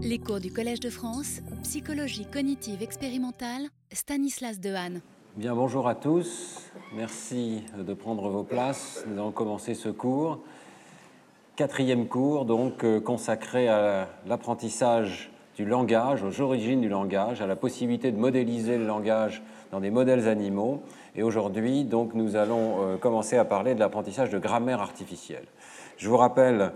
Les cours du Collège de France, psychologie cognitive expérimentale, Stanislas Dehaene. Bien, bonjour à tous. Merci de prendre vos places. Nous allons commencer ce cours. Quatrième cours, donc, euh, consacré à l'apprentissage du langage, aux origines du langage, à la possibilité de modéliser le langage dans des modèles animaux. Et aujourd'hui, donc, nous allons euh, commencer à parler de l'apprentissage de grammaire artificielle. Je vous rappelle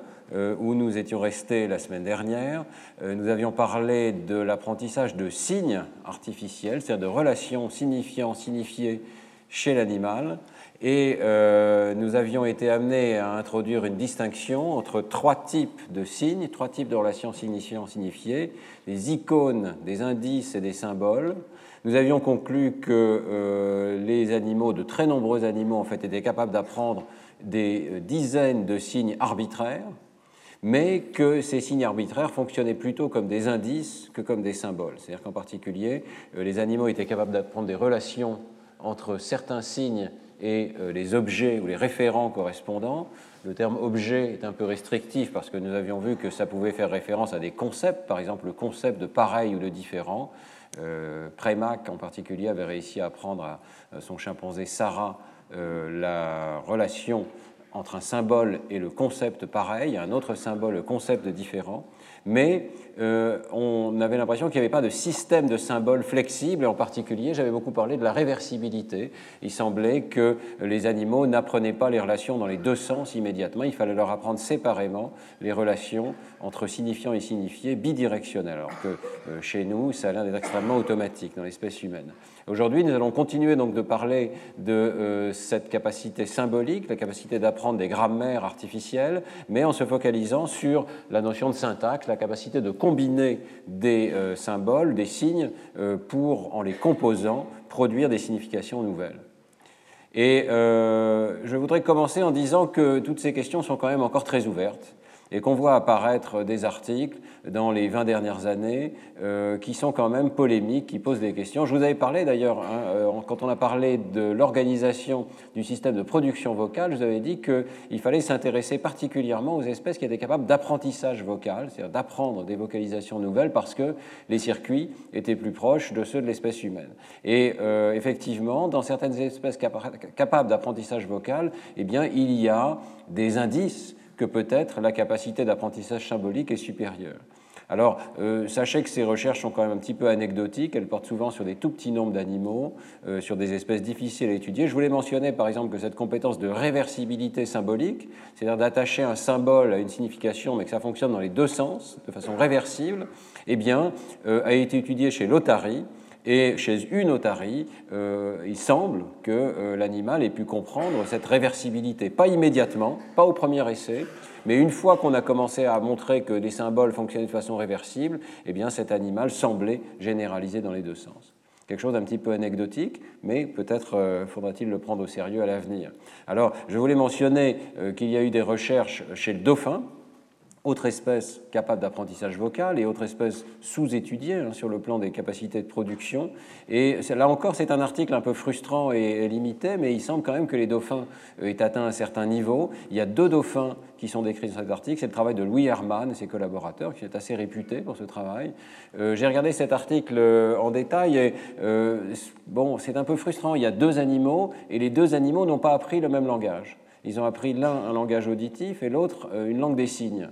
où nous étions restés la semaine dernière. Euh, nous avions parlé de l'apprentissage de signes artificiels, c'est-à-dire de relations signifiants, signifiées chez l'animal. Et euh, nous avions été amenés à introduire une distinction entre trois types de signes, trois types de relations signifiants, signifiées, des icônes, des indices et des symboles. Nous avions conclu que les animaux, de très nombreux animaux, en fait, étaient capables d'apprendre des dizaines de signes arbitraires, mais que ces signes arbitraires fonctionnaient plutôt comme des indices que comme des symboles. C'est-à-dire qu'en particulier, euh, les animaux étaient capables d'apprendre des relations entre certains signes et euh, les objets ou les référents correspondants. Le terme objet est un peu restrictif parce que nous avions vu que ça pouvait faire référence à des concepts, par exemple le concept de pareil ou de différent. Euh, Prémac en particulier avait réussi à apprendre à son chimpanzé Sarah euh, la relation entre un symbole et le concept pareil, un autre symbole, le concept différent, mais euh, on avait l'impression qu'il n'y avait pas de système de symboles flexible, et en particulier, j'avais beaucoup parlé de la réversibilité. Il semblait que les animaux n'apprenaient pas les relations dans les deux sens immédiatement, il fallait leur apprendre séparément les relations entre signifiant et signifié bidirectionnelles, alors que euh, chez nous, ça a l'air d'être extrêmement automatique dans l'espèce humaine. Aujourd'hui, nous allons continuer donc de parler de euh, cette capacité symbolique, la capacité d'apprendre des grammaires artificielles, mais en se focalisant sur la notion de syntaxe, la capacité de combiner des euh, symboles, des signes, euh, pour, en les composant, produire des significations nouvelles. Et je voudrais commencer en disant que toutes ces questions sont quand même encore très ouvertes et qu'on voit apparaître des articles dans les 20 dernières années euh, qui sont quand même polémiques, qui posent des questions. Je vous avais parlé d'ailleurs, hein, euh, quand on a parlé de l'organisation du système de production vocale, je vous avais dit qu'il fallait s'intéresser particulièrement aux espèces qui étaient capables d'apprentissage vocal, c'est-à-dire d'apprendre des vocalisations nouvelles parce que les circuits étaient plus proches de ceux de l'espèce humaine. Et euh, effectivement, dans certaines espèces capables d'apprentissage vocal, eh bien, il y a des indices que peut-être la capacité d'apprentissage symbolique est supérieure. Alors, euh, sachez que ces recherches sont quand même un petit peu anecdotiques, elles portent souvent sur des tout petits nombres d'animaux, euh, sur des espèces difficiles à étudier. Je voulais mentionner par exemple que cette compétence de réversibilité symbolique, c'est-à-dire d'attacher un symbole à une signification, mais que ça fonctionne dans les deux sens, de façon réversible, eh bien, euh, a été étudiée chez l'Otari, et chez une otarie, euh, il semble que euh, l'animal ait pu comprendre cette réversibilité. Pas immédiatement, pas au premier essai, mais une fois qu'on a commencé à montrer que les symboles fonctionnaient de façon réversible, eh bien cet animal semblait généraliser dans les deux sens. Quelque chose d'un petit peu anecdotique, mais peut-être euh, faudra-t-il le prendre au sérieux à l'avenir. Alors, je voulais mentionner qu'il y a eu des recherches chez le dauphin, autre espèce capable d'apprentissage vocal et autre espèce sous-étudiée hein, sur le plan des capacités de production. Et là encore, c'est un article un peu frustrant et, limité, mais il semble quand même que les dauphins euh, aient atteint un certain niveau. Il y a deux dauphins qui sont décrits dans cet article. C'est le travail de Louis Herman et ses collaborateurs, qui est assez réputé pour ce travail. Euh, j'ai regardé cet article euh, en détail et bon, c'est un peu frustrant. Il y a deux animaux et les deux animaux n'ont pas appris le même langage. Ils ont appris l'un un langage auditif et l'autre une langue des signes.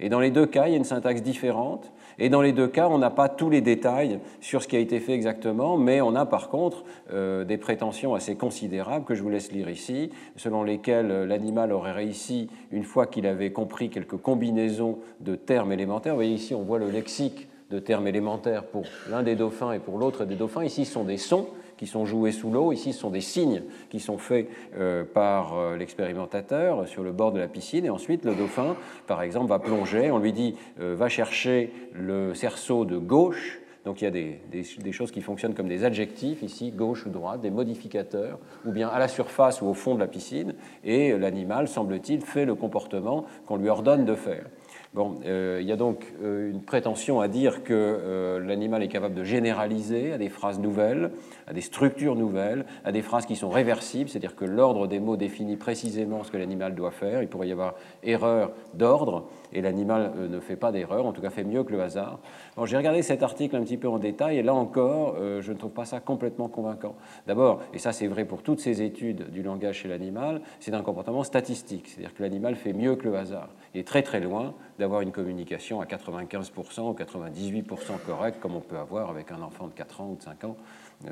Et dans les deux cas, il y a une syntaxe différente. Et dans les deux cas, on n'a pas tous les détails sur ce qui a été fait exactement, mais on a par contre euh, des prétentions assez considérables que je vous laisse lire ici, selon lesquelles euh, l'animal aurait réussi, une fois qu'il avait compris quelques combinaisons de termes élémentaires, vous voyez ici, on voit le lexique de termes élémentaires pour l'un des dauphins et pour l'autre des dauphins. Ici, ce sont des sons qui sont joués sous l'eau. Ici, ce sont des signes qui sont faits euh, par euh, l'expérimentateur sur le bord de la piscine. Et ensuite, le dauphin, par exemple, va plonger. On lui dit euh, va chercher le cerceau de gauche. Donc il y a des, des, choses qui fonctionnent comme des adjectifs, ici, gauche ou droite, des modificateurs, ou bien à la surface ou au fond de la piscine, et l'animal, semble-t-il, fait le comportement qu'on lui ordonne de faire. Bon, euh, il y a donc euh, une prétention à dire que euh, l'animal est capable de généraliser à des phrases nouvelles, à des structures nouvelles, à des phrases qui sont réversibles, c'est-à-dire que l'ordre des mots définit précisément ce que l'animal doit faire. Il pourrait y avoir erreur d'ordre, et l'animal ne fait pas d'erreur, en tout cas fait mieux que le hasard. J'ai regardé cet article un petit peu en détail, et là encore, je ne trouve pas ça complètement convaincant. D'abord, et ça c'est vrai pour toutes ces études du langage chez l'animal, c'est un comportement statistique, c'est-à-dire que l'animal fait mieux que le hasard. Il est très très loin d'avoir une communication à 95% ou 98% correcte, comme on peut avoir avec un enfant de 4 ans ou de 5 ans.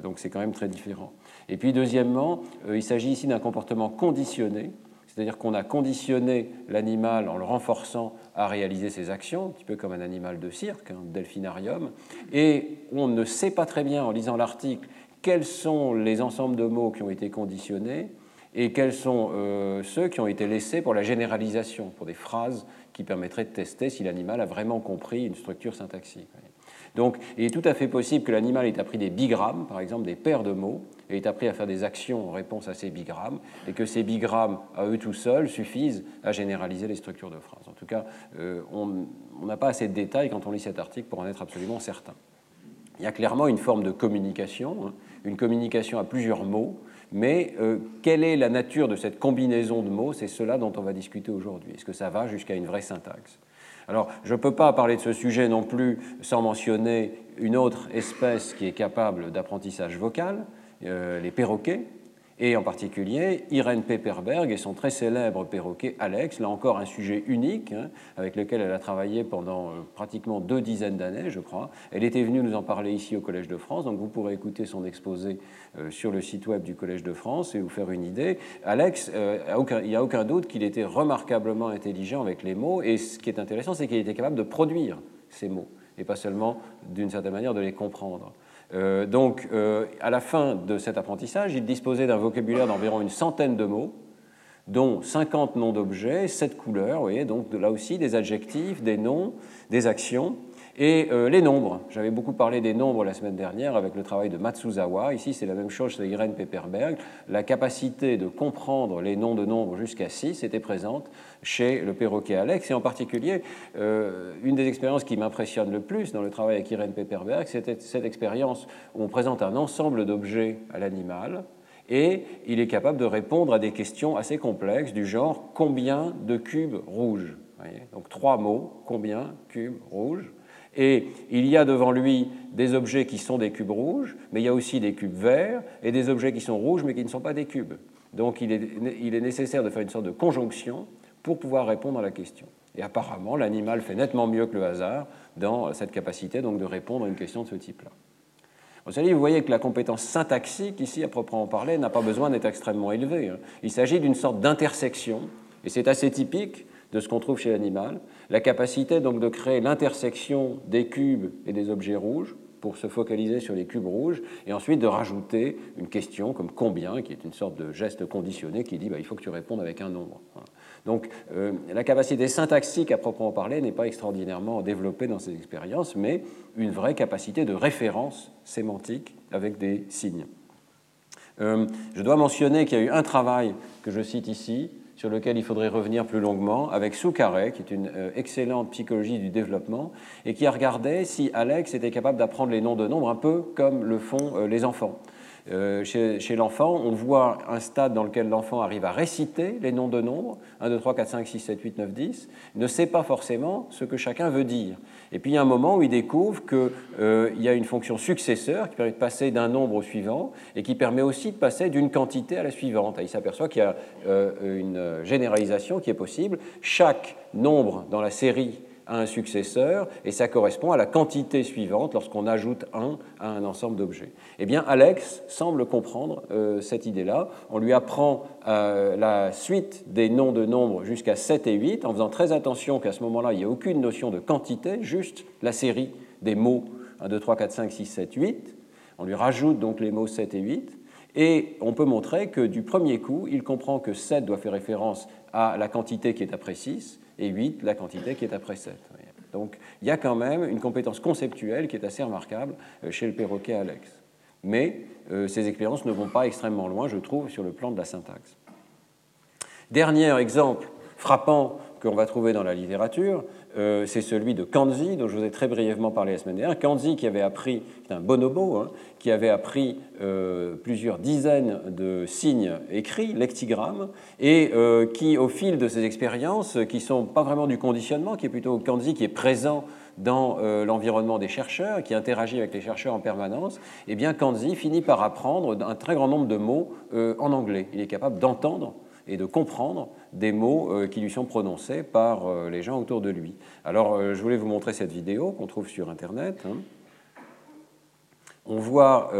Donc c'est quand même très différent. Et puis deuxièmement, euh, il s'agit ici d'un comportement conditionné, c'est-à-dire qu'on a conditionné l'animal en le renforçant à réaliser ses actions, un petit peu comme un animal de cirque, un delphinarium, et on ne sait pas très bien en lisant l'article quels sont les ensembles de mots qui ont été conditionnés et quels sont euh, ceux qui ont été laissés pour la généralisation, pour des phrases qui permettrait de tester si l'animal a vraiment compris une structure syntaxique. Donc, il est tout à fait possible que l'animal ait appris des bigrammes, par exemple des paires de mots, et ait appris à faire des actions en réponse à ces bigrammes, et que ces bigrammes, à eux tout seuls, suffisent à généraliser les structures de phrases. En tout cas, euh, on n'a pas assez de détails quand on lit cet article pour en être absolument certain. Il y a clairement une forme de communication, hein, une communication à plusieurs mots, mais euh, quelle est la nature de cette combinaison de mots? C'est cela dont on va discuter aujourd'hui. Est-ce que ça va jusqu'à une vraie syntaxe? Alors, je ne peux pas parler de ce sujet non plus sans mentionner une autre espèce qui est capable d'apprentissage vocal, euh, les perroquets et en particulier Irène Pepperberg et son très célèbre perroquet Alex, là encore un sujet unique hein, avec lequel elle a travaillé pendant euh, pratiquement deux dizaines d'années, je crois. Elle était venue nous en parler ici au Collège de France, donc vous pourrez écouter son exposé euh, sur le site web du Collège de France et vous faire une idée. Alex, euh, il n'y a aucun doute qu'il était remarquablement intelligent avec les mots, et ce qui est intéressant, c'est qu'il était capable de produire ces mots, et pas seulement d'une certaine manière de les comprendre. Euh, donc, euh, à la fin de cet apprentissage, il disposait d'un vocabulaire d'environ une centaine de mots, dont 50 noms d'objets, 7 couleurs, vous voyez, donc là aussi des adjectifs, des noms, des actions. Et euh, les nombres, j'avais beaucoup parlé des nombres la semaine dernière avec le travail de Matsuzawa. Ici, c'est la même chose chez Irene Pepperberg. La capacité de comprendre les noms de nombres jusqu'à 6 était présente chez le perroquet Alex. Et en particulier, euh, une des expériences qui m'impressionne le plus dans le travail avec Irene Pepperberg, c'était cette expérience où on présente un ensemble d'objets à l'animal et il est capable de répondre à des questions assez complexes du genre combien de cubes rouges? Donc trois mots, combien, cubes, rouges et il y a devant lui des objets qui sont des cubes rouges, mais il y a aussi des cubes verts, et des objets qui sont rouges, mais qui ne sont pas des cubes. Donc il est, nécessaire de faire une sorte de conjonction pour pouvoir répondre à la question. Et apparemment, l'animal fait nettement mieux que le hasard dans cette capacité donc, de répondre à une question de ce type-là. Vous voyez que la compétence syntaxique, ici, à proprement parler, n'a pas besoin d'être extrêmement élevée. Hein. Il s'agit d'une sorte d'intersection, et c'est assez typique de ce qu'on trouve chez l'animal, la capacité donc de créer l'intersection des cubes et des objets rouges pour se focaliser sur les cubes rouges, et ensuite de rajouter une question comme combien, qui est une sorte de geste conditionné qui dit bah, il faut que tu répondes avec un nombre. Donc euh, la capacité syntaxique à proprement parler n'est pas extraordinairement développée dans ces expériences, mais une vraie capacité de référence sémantique avec des signes. Euh, je dois mentionner qu'il y a eu un travail que je cite ici, sur lequel il faudrait revenir plus longuement, avec Soukaré, qui est une euh, excellente psychologie du développement, et qui a regardé si Alex était capable d'apprendre les noms de nombres un peu comme le font euh, les enfants. Euh, chez, l'enfant, on voit un stade dans lequel l'enfant arrive à réciter les noms de nombres, 1, 2, 3, 4, 5, 6, 7, 8, 9, 10, ne sait pas forcément ce que chacun veut dire. Et puis il y a un moment où il découvre qu'il euh, y a une fonction successeur qui permet de passer d'un nombre au suivant et qui permet aussi de passer d'une quantité à la suivante. il s'aperçoit qu'il y a euh, une généralisation qui est possible. Chaque nombre dans la série à un successeur, et ça correspond à la quantité suivante lorsqu'on ajoute un à un ensemble d'objets. Eh bien, Alex semble comprendre euh, cette idée-là. On lui apprend euh, la suite des noms de nombres jusqu'à 7 et 8, en faisant très attention qu'à ce moment-là, il n'y ait aucune notion de quantité, juste la série des mots 1, 2, 3, 4, 5, 6, 7, 8. On lui rajoute donc les mots 7 et 8. Et on peut montrer que du premier coup, il comprend que 7 doit faire référence à la quantité qui est après 6 et 8 la quantité qui est après 7. Donc il y a quand même une compétence conceptuelle qui est assez remarquable euh, chez le perroquet Alex. Mais euh, ces expériences ne vont pas extrêmement loin, je trouve, sur le plan de la syntaxe. Dernier exemple frappant qu'on va trouver dans la littérature, euh, c'est celui de Kanzi, dont je vous ai très brièvement parlé la semaine dernière. Kanzi qui avait appris, c'est un bonobo, hein, qui avait appris euh, plusieurs dizaines de signes écrits, lectigrammes, et euh, qui, au fil de ses expériences, qui sont pas vraiment du conditionnement, qui est plutôt Kanzi qui est présent dans l'environnement des chercheurs, qui interagit avec les chercheurs en permanence, eh bien Kanzi finit par apprendre un très grand nombre de mots en anglais. Il est capable d'entendre et de comprendre des mots euh, qui lui sont prononcés par euh, les gens autour de lui. Alors, euh, je voulais vous montrer cette vidéo qu'on trouve sur Internet. Hein. On voit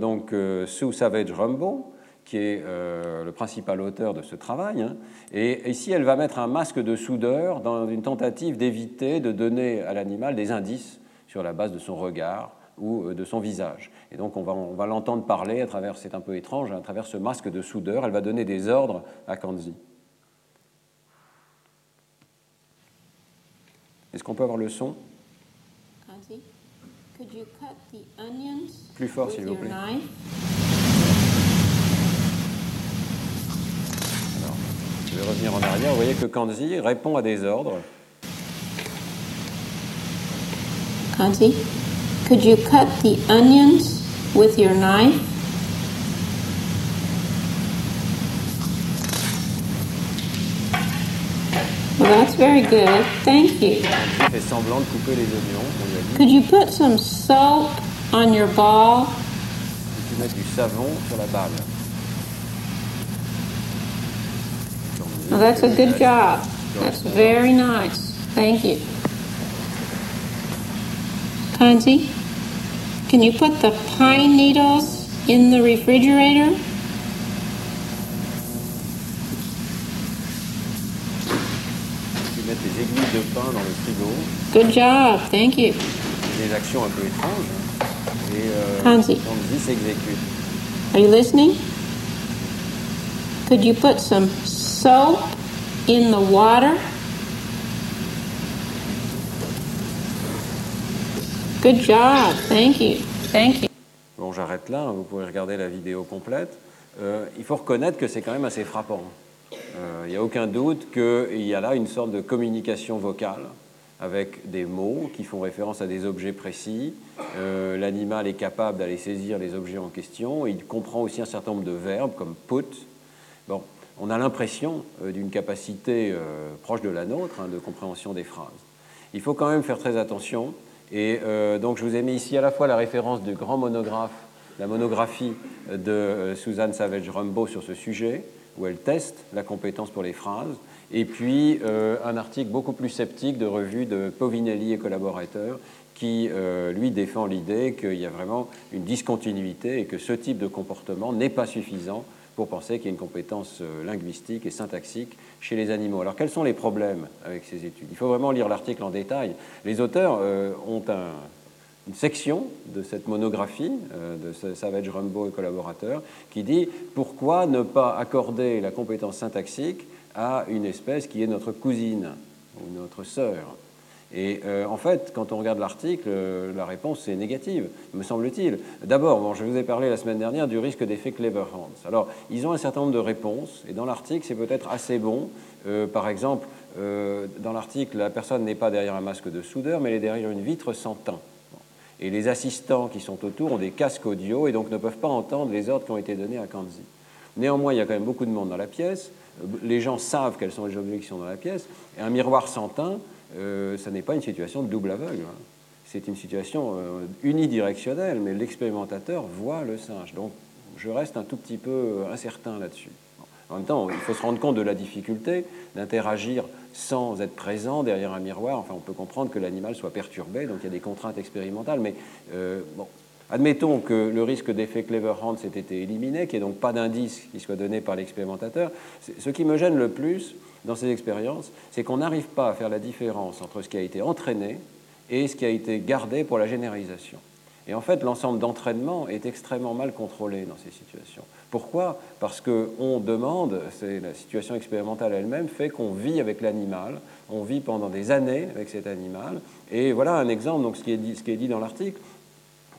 donc Sue Savage Rumbo, qui est le principal auteur de ce travail. Hein. Et ici, elle va mettre un masque de soudeur dans une tentative d'éviter de donner à l'animal des indices sur la base de son regard ou de son visage. Et donc on va, on va l'entendre parler à travers, c'est un peu étrange, à travers ce masque de soudeur. Elle va donner des ordres à Kanzi. Est-ce qu'on peut avoir le son Plus fort, s'il vous plaît. Alors, je vais revenir en arrière. Vous voyez que Kanzi répond à des ordres. Kanzi, could you cut the onions with your knife? That's very good. Thank you. fait semblant de couper les oignons, on lui a dit. Could you put some soap on your ball? Tu mets du savon sur la balle. That's a good job. That's very nice. Thank you. Kanzi, can you put the pine needles in the refrigerator? De pain dans le frigo. Good job, thank you. Des actions un peu étranges. Hein. Et euh, Kanzi. s'exécute. Are you listening? Could you put some soap in the water? Good job, thank you, thank you. Bon, j'arrête là, vous pouvez regarder la vidéo complète. Euh, il faut reconnaître que c'est quand même assez frappant. Euh, il n'y a aucun doute qu'il y a là une sorte de communication vocale avec des mots qui font référence à des objets précis. Euh, l'animal est capable d'aller saisir les objets en question. Il comprend aussi un certain nombre de verbes comme put. Bon, on a l'impression euh, d'une capacité proche de la nôtre hein, de compréhension des phrases. Il faut quand même faire très attention. Et donc je vous ai mis ici à la fois la référence du grand monographe, la monographie de Suzanne Savage Rumbaud sur ce sujet, où elle teste la compétence pour les phrases, et puis euh, un article beaucoup plus sceptique de revue de Povinelli et collaborateurs qui, euh, lui, défend l'idée qu'il y a vraiment une discontinuité et que ce type de comportement n'est pas suffisant pour penser qu'il y a une compétence euh, linguistique et syntaxique chez les animaux. Alors quels sont les problèmes avec ces études? Il faut vraiment lire l'article en détail. Les auteurs ont un, une section de cette monographie euh, de Savage Rumbo et collaborateurs qui dit pourquoi ne pas accorder la compétence syntaxique à une espèce qui est notre cousine ou notre sœur? Et euh, en fait, quand on regarde l'article, euh, la réponse est négative, me semble-t-il. D'abord, je vous ai parlé la semaine dernière du risque d'effet Cleverhand. Alors, ils ont un certain nombre de réponses, et dans l'article, c'est peut-être assez bon. par exemple, dans l'article, la personne n'est pas derrière un masque de soudeur, mais elle est derrière une vitre sans teint et les assistants qui sont autour ont des casques audio et donc ne peuvent pas entendre les ordres qui ont été donnés à Kanzi. Néanmoins, il y a quand même beaucoup de monde dans la pièce. Les gens savent quels sont les objets qui sont dans la pièce. Et un miroir sans teint, euh, ça n'est pas une situation de double aveugle. Hein. C'est une situation euh, unidirectionnelle, mais l'expérimentateur voit le singe. Donc, je reste un tout petit peu incertain là-dessus. En même temps, il faut se rendre compte de la difficulté d'interagir sans être présent derrière un miroir. Enfin, on peut comprendre que l'animal soit perturbé, donc il y a des contraintes expérimentales. Mais euh, bon, admettons que le risque d'effet Cleverhand s'est été éliminé, qu'il n'y ait donc pas d'indice qui soit donné par l'expérimentateur. Ce qui me gêne le plus dans ces expériences, c'est qu'on n'arrive pas à faire la différence entre ce qui a été entraîné et ce qui a été gardé pour la généralisation. Et en fait, l'ensemble d'entraînement est extrêmement mal contrôlé dans ces situations. Pourquoi? Parce qu'on demande, c'est la situation expérimentale elle-même, fait qu'on vit avec l'animal, on vit pendant des années avec cet animal. Et voilà un exemple, donc ce qui est dit, dans l'article.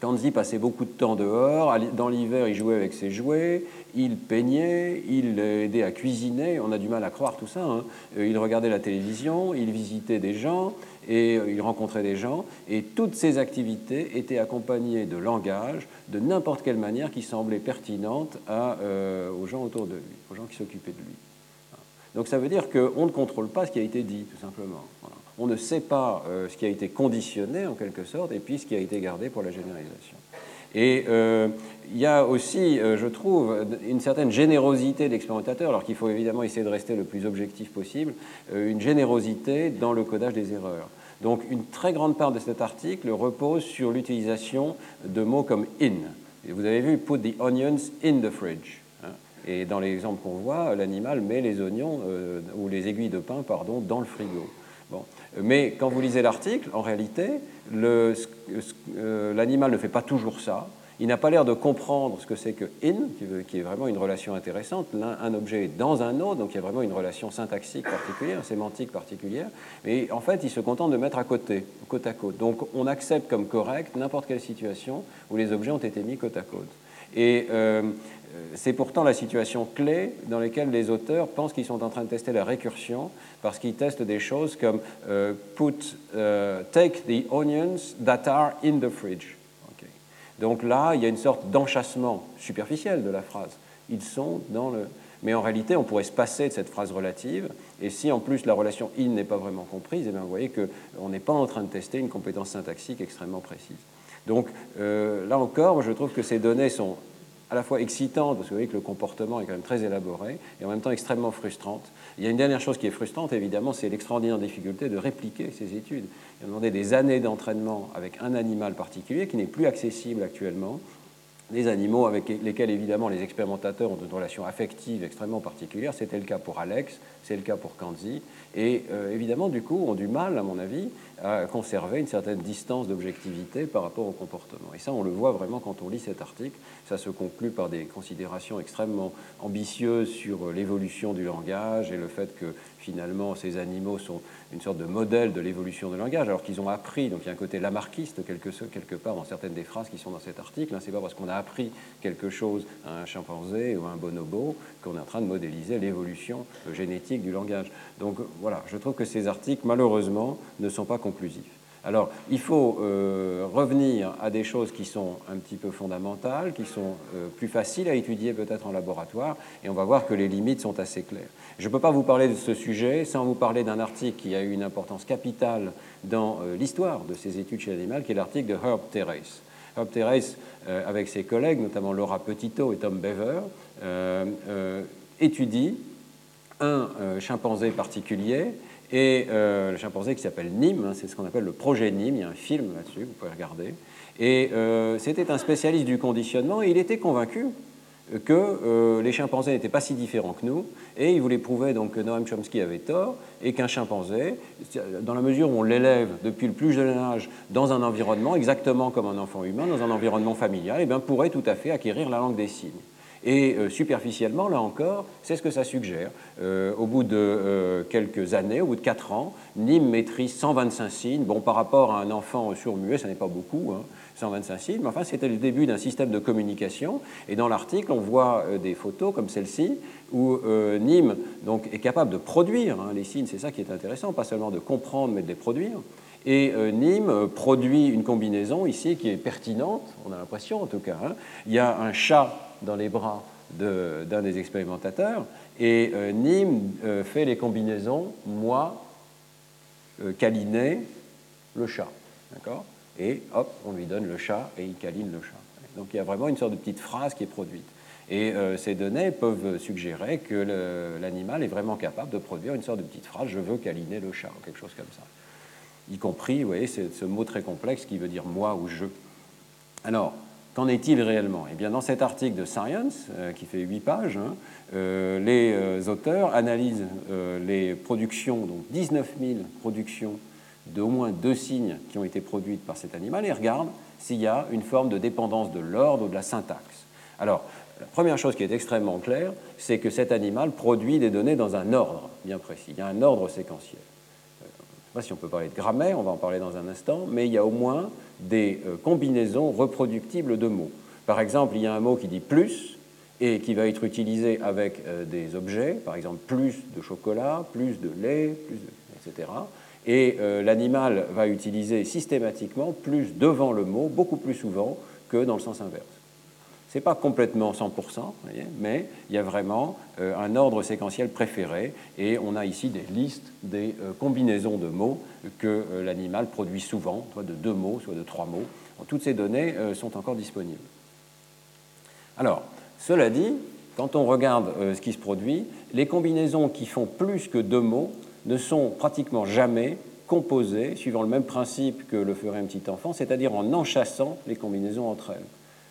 Kanzi passait beaucoup de temps dehors. Dans l'hiver, il jouait avec ses jouets, il peignait, il aidait à cuisiner. On a du mal à croire tout ça. Hein. Euh, il regardait la télévision, il visitait des gens et euh, il rencontrait des gens. Et toutes ces activités étaient accompagnées de langage de n'importe quelle manière qui semblait pertinente euh, aux gens autour de lui, aux gens qui s'occupaient de lui. Donc ça veut dire qu'on ne contrôle pas ce qui a été dit, tout simplement. On ne sait pas ce qui a été conditionné, en quelque sorte, et puis ce qui a été gardé pour la généralisation. Et euh, il y a aussi, euh, je trouve, une certaine générosité de alors qu'il faut évidemment essayer de rester le plus objectif possible, euh, une générosité dans le codage des erreurs. Donc une très grande part de cet article repose sur l'utilisation de mots comme in. Vous avez vu put the onions in the fridge. Hein. Et dans l'exemple qu'on voit, l'animal met les oignons ou les aiguilles de pain pardon, dans le frigo. Bon. Mais quand vous lisez l'article, en réalité, euh, l'animal ne fait pas toujours ça. Il n'a pas l'air de comprendre ce que c'est que in, qui, est vraiment une relation intéressante. Un objet est dans un autre, donc il y a vraiment une relation syntaxique particulière, sémantique particulière. Mais en fait, il se contente de mettre à côté, côte à côte. Donc on accepte comme correct n'importe quelle situation où les objets ont été mis côte à côte. Et euh, euh, c'est pourtant la situation clé dans laquelle les auteurs pensent qu'ils sont en train de tester la récursion parce qu'ils testent des choses comme euh, put, take the onions that are in the fridge. Donc là, il y a une sorte d'enchassement superficiel de la phrase. Ils sont dans le. Mais en réalité, on pourrait se passer de cette phrase relative. Et si en plus la relation in n'est pas vraiment comprise, eh bien, vous voyez qu'on n'est pas en train de tester une compétence syntaxique extrêmement précise. Donc là encore, je trouve que ces données sont à la fois excitante, parce que vous voyez que le comportement est quand même très élaboré, et en même temps extrêmement frustrante. Il y a une dernière chose qui est frustrante, évidemment, c'est l'extraordinaire difficulté de répliquer ces études. A demandé des années d'entraînement avec un animal particulier qui n'est plus accessible actuellement, des animaux avec lesquels évidemment les expérimentateurs ont une relation affective extrêmement particulière. C'était le cas pour Alex, c'est le cas pour Kanzi. Et euh, évidemment, du coup, ont du mal, à mon avis, à conserver une certaine distance d'objectivité par rapport au comportement. Et ça, on le voit vraiment quand on lit cet article. Ça se conclut par des considérations extrêmement ambitieuses sur l'évolution du langage et le fait que finalement ces animaux sont une sorte de modèle de l'évolution du langage, alors qu'ils ont appris, donc il y a un côté lamarckiste quelque, part dans certaines des phrases qui sont dans cet article. Hein. C'est pas parce qu'on a appris quelque chose à un chimpanzé ou à un bonobo qu'on est en train de modéliser l'évolution génétique du langage. Donc voilà, je trouve que ces articles, malheureusement, ne sont pas Alors, il faut euh, revenir à des choses qui sont un petit peu fondamentales, qui sont euh, plus faciles à étudier peut-être en laboratoire, et on va voir que les limites sont assez claires. Je ne peux pas vous parler de ce sujet sans vous parler d'un article qui a eu une importance capitale dans euh, l'histoire de ces études chez l'animal, qui est l'article de Herb Terrace. Herb Terrace, avec ses collègues, notamment Laura Petito et Tom Bever, étudie un chimpanzé particulier et euh, le chimpanzé qui s'appelle Nîmes, hein, c'est ce qu'on appelle le projet Nîmes, il y a un film là-dessus, vous pouvez regarder. Et euh, c'était un spécialiste du conditionnement et il était convaincu que euh, les chimpanzés n'étaient pas si différents que nous, et il voulait prouver donc que Noam Chomsky avait tort, et qu'un chimpanzé, dans la mesure où on l'élève depuis le plus jeune âge dans un environnement, exactement comme un enfant humain, dans un environnement familial, eh bien, pourrait tout à fait acquérir la langue des signes. Et euh, superficiellement, là encore, c'est ce que ça suggère. Euh, au bout de euh, quelques années, au bout de 4 ans, Nîmes maîtrise 125 signes. Bon, par rapport à un enfant sourd-muet, ça n'est pas beaucoup, 125 hein, signes, mais enfin, c'était le début d'un système de communication. Et dans l'article, on voit des photos comme celle-ci, où Nîmes donc, est capable de produire hein, les signes. C'est ça qui est intéressant, pas seulement de comprendre, mais de les produire. Et Nîmes produit une combinaison ici qui est pertinente, on a l'impression en tout cas. Hein. Il y a un chat dans les bras d'un des expérimentateurs, et euh, Nîmes euh, fait les combinaisons moi, euh, le chat. D'accord? Et hop, on lui donne le chat et il câline le chat. Donc il y a vraiment une sorte de petite phrase qui est produite. Et ces données peuvent suggérer que l'animal est vraiment capable de produire une sorte de petite phrase je veux câliner le chat, ou quelque chose comme ça. Y compris, vous voyez, ce mot très complexe qui veut dire moi ou je. Alors, Qu'en est-il réellement? Eh dans cet article de Science, euh, qui fait 8 pages, hein, euh, les euh, auteurs analysent les productions, donc 19 000 productions d'au moins deux signes qui ont été produites par cet animal et regardent s'il y a une forme de dépendance de l'ordre ou de la syntaxe. Alors, la première chose qui est extrêmement claire, c'est que cet animal produit des données dans un ordre bien précis. Il y a un ordre séquentiel. Si on peut parler de grammaire, on va en parler dans un instant, mais il y a au moins des euh, combinaisons reproductibles de mots. Par exemple, il y a un mot qui dit plus et qui va être utilisé avec euh, des objets, par exemple plus de chocolat, plus de lait, plus etc. Et euh, l'animal va utiliser systématiquement plus devant le mot, beaucoup plus souvent que dans le sens inverse. Ce n'est pas complètement 100%, mais il y a vraiment euh, un ordre séquentiel préféré et on a ici des listes des euh, combinaisons de mots que euh, l'animal produit souvent, soit de deux mots, soit de trois mots. toutes ces données sont encore disponibles. Alors, cela dit, quand on regarde ce qui se produit, les combinaisons qui font plus que deux mots ne sont pratiquement jamais composées suivant le même principe que le ferait un petit enfant, c'est-à-dire en enchassant les combinaisons entre elles.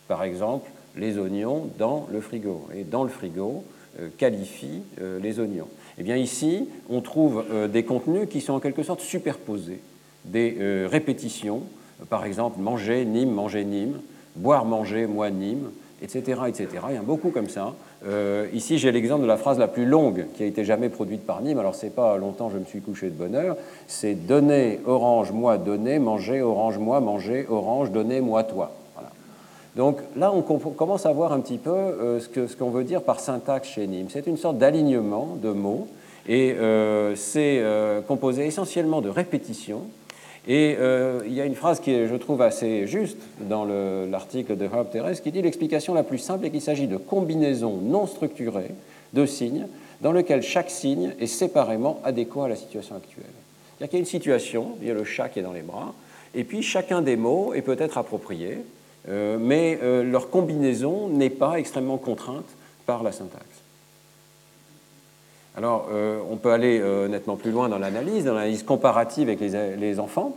Par exemple, les oignons dans le frigo. Et dans le frigo euh, qualifie euh, les oignons. Et eh bien ici, on trouve euh, des contenus qui sont en quelque sorte superposés, des répétitions, par exemple manger, Nîmes, manger, Nîmes, boire, manger, moi, Nîmes, etc., etc. Il y a beaucoup comme ça. ici, j'ai l'exemple de la phrase la plus longue qui a été jamais produite par Nîmes. Alors, c'est pas longtemps je me suis couché de bonne heure. C'est donner, orange, moi, donner, manger, orange, moi, manger, orange, donner, moi, toi. Donc là, on commence à voir un petit peu euh, ce qu'on veut dire par syntaxe chez Nîmes. C'est une sorte d'alignement de mots et euh, c'est euh, composé essentiellement de répétitions. Et il y a une phrase qui est, je trouve, assez juste dans l'article de Herb Terres qui dit l'explication la plus simple est qu'il s'agit de combinaisons non structurées de signes dans lesquelles chaque signe est séparément adéquat à la situation actuelle. Il y a une situation, il y a le chat qui est dans les bras, et puis chacun des mots est peut-être approprié, mais euh, leur combinaison n'est pas extrêmement contrainte par la syntaxe. Alors, euh, on peut aller nettement plus loin dans l'analyse, dans l'analyse comparative avec les, enfants.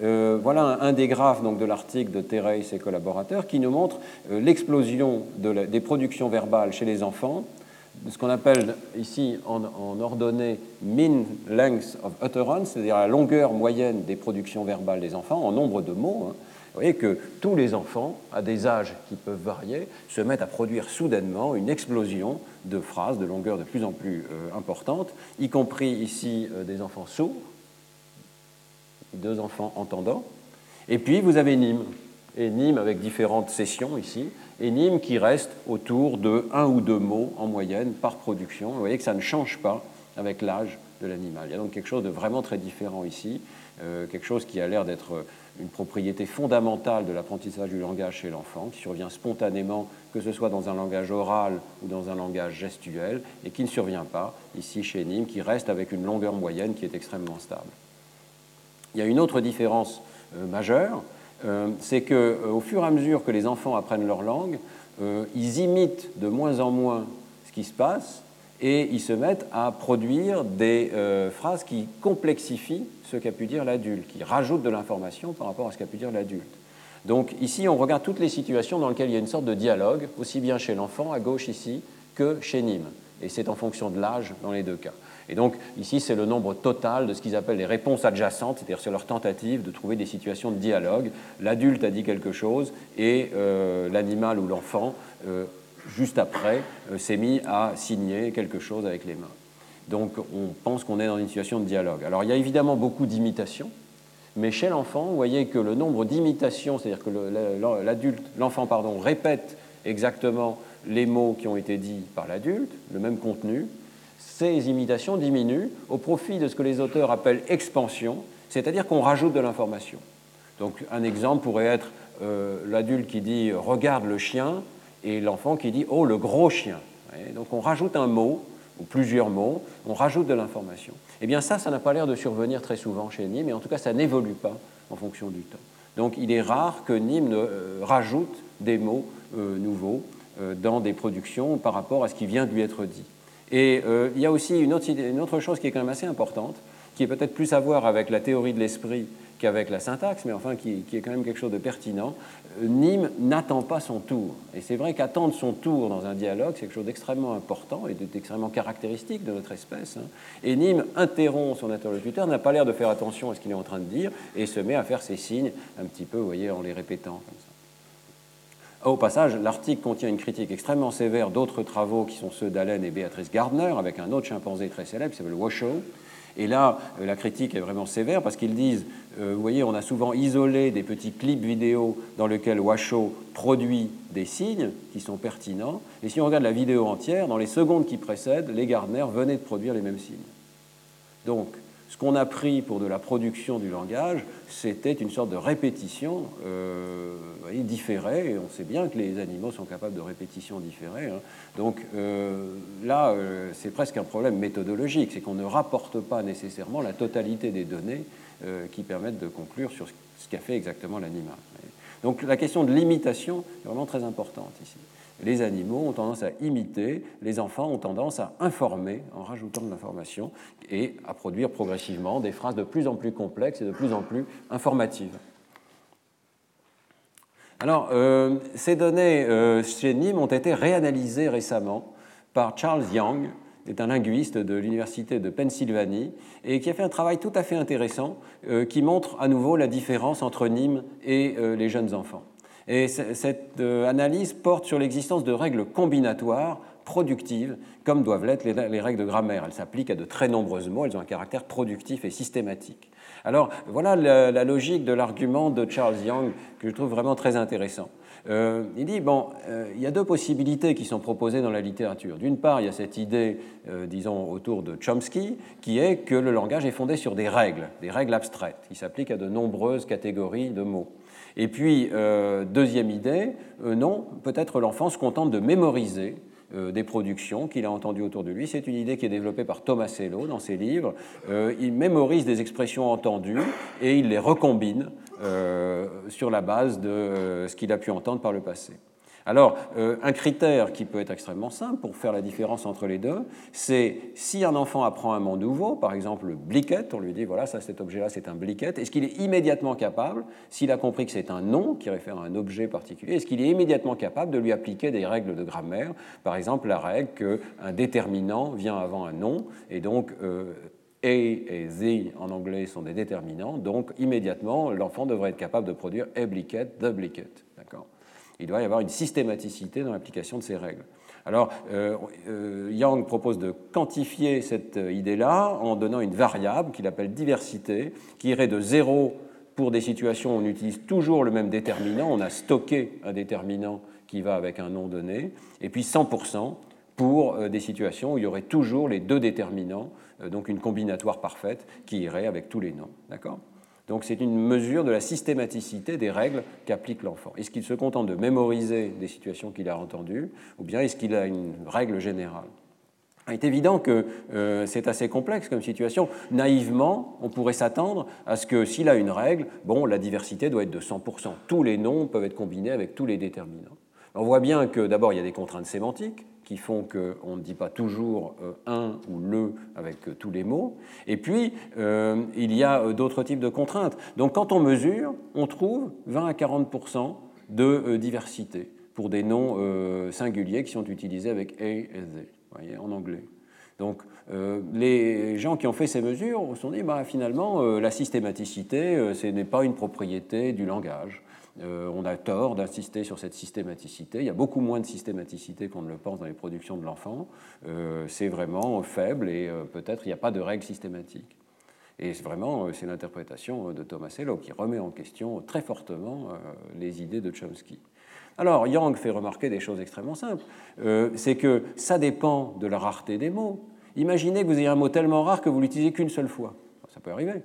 voilà un, des graphes donc, de l'article de Thérèse et ses collaborateurs qui nous montre l'explosion des productions verbales chez les enfants, ce qu'on appelle ici en, en, ordonnée mean length of utterance, c'est-à-dire la longueur moyenne des productions verbales des enfants en nombre de mots. Hein. Vous voyez que tous les enfants, à des âges qui peuvent varier, se mettent à produire soudainement une explosion de phrases de longueur de plus en plus euh, importante, y compris ici euh, des enfants sourds, deux enfants entendants. Et puis vous avez Nîmes, et Nîmes avec différentes sessions ici, et Nîmes qui reste autour de un ou deux mots en moyenne par production. Vous voyez que ça ne change pas avec l'âge de l'animal. Il y a donc quelque chose de vraiment très différent ici, euh, quelque chose qui a l'air d'être une propriété fondamentale de l'apprentissage du langage chez l'enfant, qui survient spontanément, que ce soit dans un langage oral ou dans un langage gestuel, et qui ne survient pas ici chez Nîmes, qui reste avec une longueur moyenne qui est extrêmement stable. Il y a une autre différence euh, majeure, euh, c'est qu'au euh, fur et à mesure que les enfants apprennent leur langue, ils imitent de moins en moins ce qui se passe, et ils se mettent à produire des euh, phrases qui complexifient ce qu'a pu dire l'adulte, qui rajoutent de l'information par rapport à ce qu'a pu dire l'adulte. Donc ici, on regarde toutes les situations dans lesquelles il y a une sorte de dialogue, aussi bien chez l'enfant, à gauche ici, que chez Nîmes. Et c'est en fonction de l'âge dans les deux cas. Et donc ici, c'est le nombre total de ce qu'ils appellent les réponses adjacentes, c'est-à-dire sur leur tentative de trouver des situations de dialogue. L'adulte a dit quelque chose et euh, l'animal ou l'enfant euh, juste après, euh, s'est mis à signer quelque chose avec les mains. Donc on pense qu'on est dans une situation de dialogue. Alors il y a évidemment beaucoup d'imitations, mais chez l'enfant, vous voyez que le nombre d'imitations, c'est-à-dire que l'adulte, l'enfant pardon, répète exactement les mots qui ont été dits par l'adulte, le même contenu, ces imitations diminuent au profit de ce que les auteurs appellent expansion, c'est-à-dire qu'on rajoute de l'information. Donc un exemple pourrait être euh, l'adulte qui dit regarde le chien, et l'enfant qui dit Oh, le gros chien. donc on rajoute un mot, ou plusieurs mots, on rajoute de l'information. Eh bien, ça, ça n'a pas l'air de survenir très souvent chez Nîmes, mais en tout cas, ça n'évolue pas en fonction du temps. Donc, il est rare que Nîmes euh, rajoute des mots euh, nouveaux euh, dans des productions par rapport à ce qui vient de lui être dit. Et il y a aussi une autre, une autre chose qui est quand même assez importante, qui est peut-être plus à voir avec la théorie de l'esprit qu'avec la syntaxe, mais enfin qui, est quand même quelque chose de pertinent. Euh, Nîmes n'attend pas son tour. Et c'est vrai qu'attendre son tour dans un dialogue, c'est quelque chose d'extrêmement important et d'extrêmement caractéristique de notre espèce. Hein. Et Nîmes interrompt son interlocuteur, n'a pas l'air de faire attention à ce qu'il est en train de dire et se met à faire ses signes un petit peu, vous voyez, en les répétant comme ça. Au passage, l'article contient une critique extrêmement sévère d'autres travaux qui sont ceux d'Allen et Béatrice Gardner, avec un autre chimpanzé très célèbre qui s'appelle Washoe, Et là, la critique est vraiment sévère parce qu'ils disent, vous voyez, on a souvent isolé des petits clips vidéo dans lesquels Washoe produit des signes qui sont pertinents. Et si on regarde la vidéo entière, dans les secondes qui précèdent, les Gardner venaient de produire les mêmes signes. Donc, ce qu'on a pris pour de la production du langage, c'était une sorte de répétition euh, différée, et on sait bien que les animaux sont capables de répétition différée. Hein. Donc euh, là, euh, c'est presque un problème méthodologique, c'est qu'on ne rapporte pas nécessairement la totalité des données qui permettent de conclure sur ce qu'a fait exactement l'animal. Donc la question de l'imitation est vraiment très importante ici. Les animaux ont tendance à imiter, les enfants ont tendance à informer en rajoutant de l'information et à produire progressivement des phrases de plus en plus complexes et de plus en plus informatives. Alors, euh, ces données euh, chez Nîmes ont été réanalysées récemment par Charles Young, qui est un linguiste de l'Université de Pennsylvanie, et qui a fait un travail tout à fait intéressant euh, qui montre à nouveau la différence entre Nîmes et les jeunes enfants. Et cette euh, analyse porte sur l'existence de règles combinatoires productives, comme doivent l'être les règles de grammaire. Elles s'appliquent à de très nombreux mots, elles ont un caractère productif et systématique. Alors voilà la, logique de l'argument de Charles Young que je trouve vraiment très intéressant. Euh, il dit, bon, euh, il y a deux possibilités qui sont proposées dans la littérature. D'une part, il y a cette idée, disons, autour de Chomsky, qui est que le langage est fondé sur des règles, des règles abstraites, qui s'appliquent à de nombreuses catégories de mots. Et puis, euh, deuxième idée, euh, non, peut-être l'enfant se contente de mémoriser euh, des productions qu'il a entendues autour de lui. C'est une idée qui est développée par Thomas Sello dans ses livres. il mémorise des expressions entendues et il les recombine sur la base de ce qu'il a pu entendre par le passé. Alors, euh, un critère qui peut être extrêmement simple pour faire la différence entre les deux, c'est si un enfant apprend un mot nouveau, par exemple le bliquet, on lui dit voilà, ça, cet objet-là, c'est un bliquet, est-ce qu'il est immédiatement capable, s'il a compris que c'est un nom qui réfère à un objet particulier, est-ce qu'il est immédiatement capable de lui appliquer des règles de grammaire Par exemple, la règle qu'un déterminant vient avant un nom, et donc euh, a et the en anglais sont des déterminants, donc immédiatement l'enfant devrait être capable de produire a bliquet, the bliquet. D'accord? Il doit y avoir une systématicité dans l'application de ces règles. Alors, euh, euh, Yang propose de quantifier cette idée-là en donnant une variable qu'il appelle diversité, qui irait de 0 pour des situations où on utilise toujours le même déterminant, on a stocké un déterminant qui va avec un nom donné, et puis 100% pour euh, des situations où il y aurait toujours les deux déterminants, donc une combinatoire parfaite qui irait avec tous les noms. D'accord? Donc c'est une mesure de la systématicité des règles qu'applique l'enfant. Est-ce qu'il se contente de mémoriser des situations qu'il a entendues, ou bien est-ce qu'il a une règle générale? Il est évident que euh, c'est assez complexe comme situation. Naïvement, on pourrait s'attendre à ce que s'il a une règle, bon, la diversité doit être de 100%. Tous les noms peuvent être combinés avec tous les déterminants. On voit bien que d'abord, il y a des contraintes sémantiques qui font qu'on ne dit pas toujours euh, un ou le avec euh, tous les mots. Et puis, euh, il y a d'autres types de contraintes. Donc, quand on mesure, on trouve 20 à 40% de diversité pour des noms singuliers qui sont utilisés avec a et voyez, en anglais. Donc, les gens qui ont fait ces mesures se sont dit, bah, finalement, la systématicité, ce n'est pas une propriété du langage. Euh, on a tort d'insister sur cette systématicité. Il y a beaucoup moins de systématicité qu'on ne le pense dans les productions de l'enfant. Euh, c'est vraiment faible et euh, peut-être il n'y a pas de règle systématique. Et vraiment, c'est l'interprétation de Thomas Sello qui remet en question très fortement les idées de Chomsky. Alors, Yang fait remarquer des choses extrêmement simples. c'est que ça dépend de la rareté des mots. Imaginez que vous ayez un mot tellement rare que vous l'utilisez qu'une seule fois. Ça peut arriver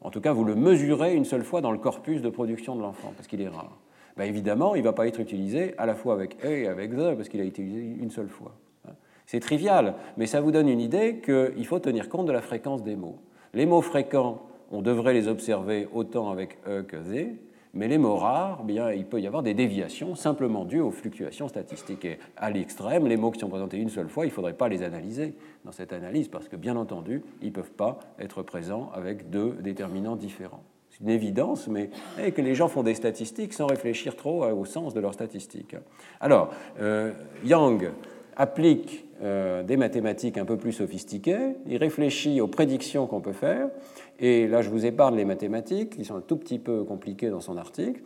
en tout cas, vous le mesurez une seule fois dans le corpus de production de l'enfant, parce qu'il est rare. Ben, évidemment, il ne va pas être utilisé à la fois avec E et avec the, parce qu'il a été utilisé une seule fois. Hein. C'est trivial, mais ça vous donne une idée qu'il faut tenir compte de la fréquence des mots. Les mots fréquents, on devrait les observer autant avec E que the, mais les mots rares, bien, il peut y avoir des déviations simplement dues aux fluctuations statistiques. Et à l'extrême, les mots qui sont présentés une seule fois, il ne faudrait pas les analyser dans cette analyse, parce que bien entendu, ils ne peuvent pas être présents avec deux déterminants différents. C'est une évidence, mais eh, que les gens font des statistiques sans réfléchir trop au sens de leurs statistiques. Alors, euh, Yang applique euh, des mathématiques un peu plus sophistiquées, il réfléchit aux prédictions qu'on peut faire, et là je vous épargne les mathématiques, qui sont un tout petit peu compliquées dans son article,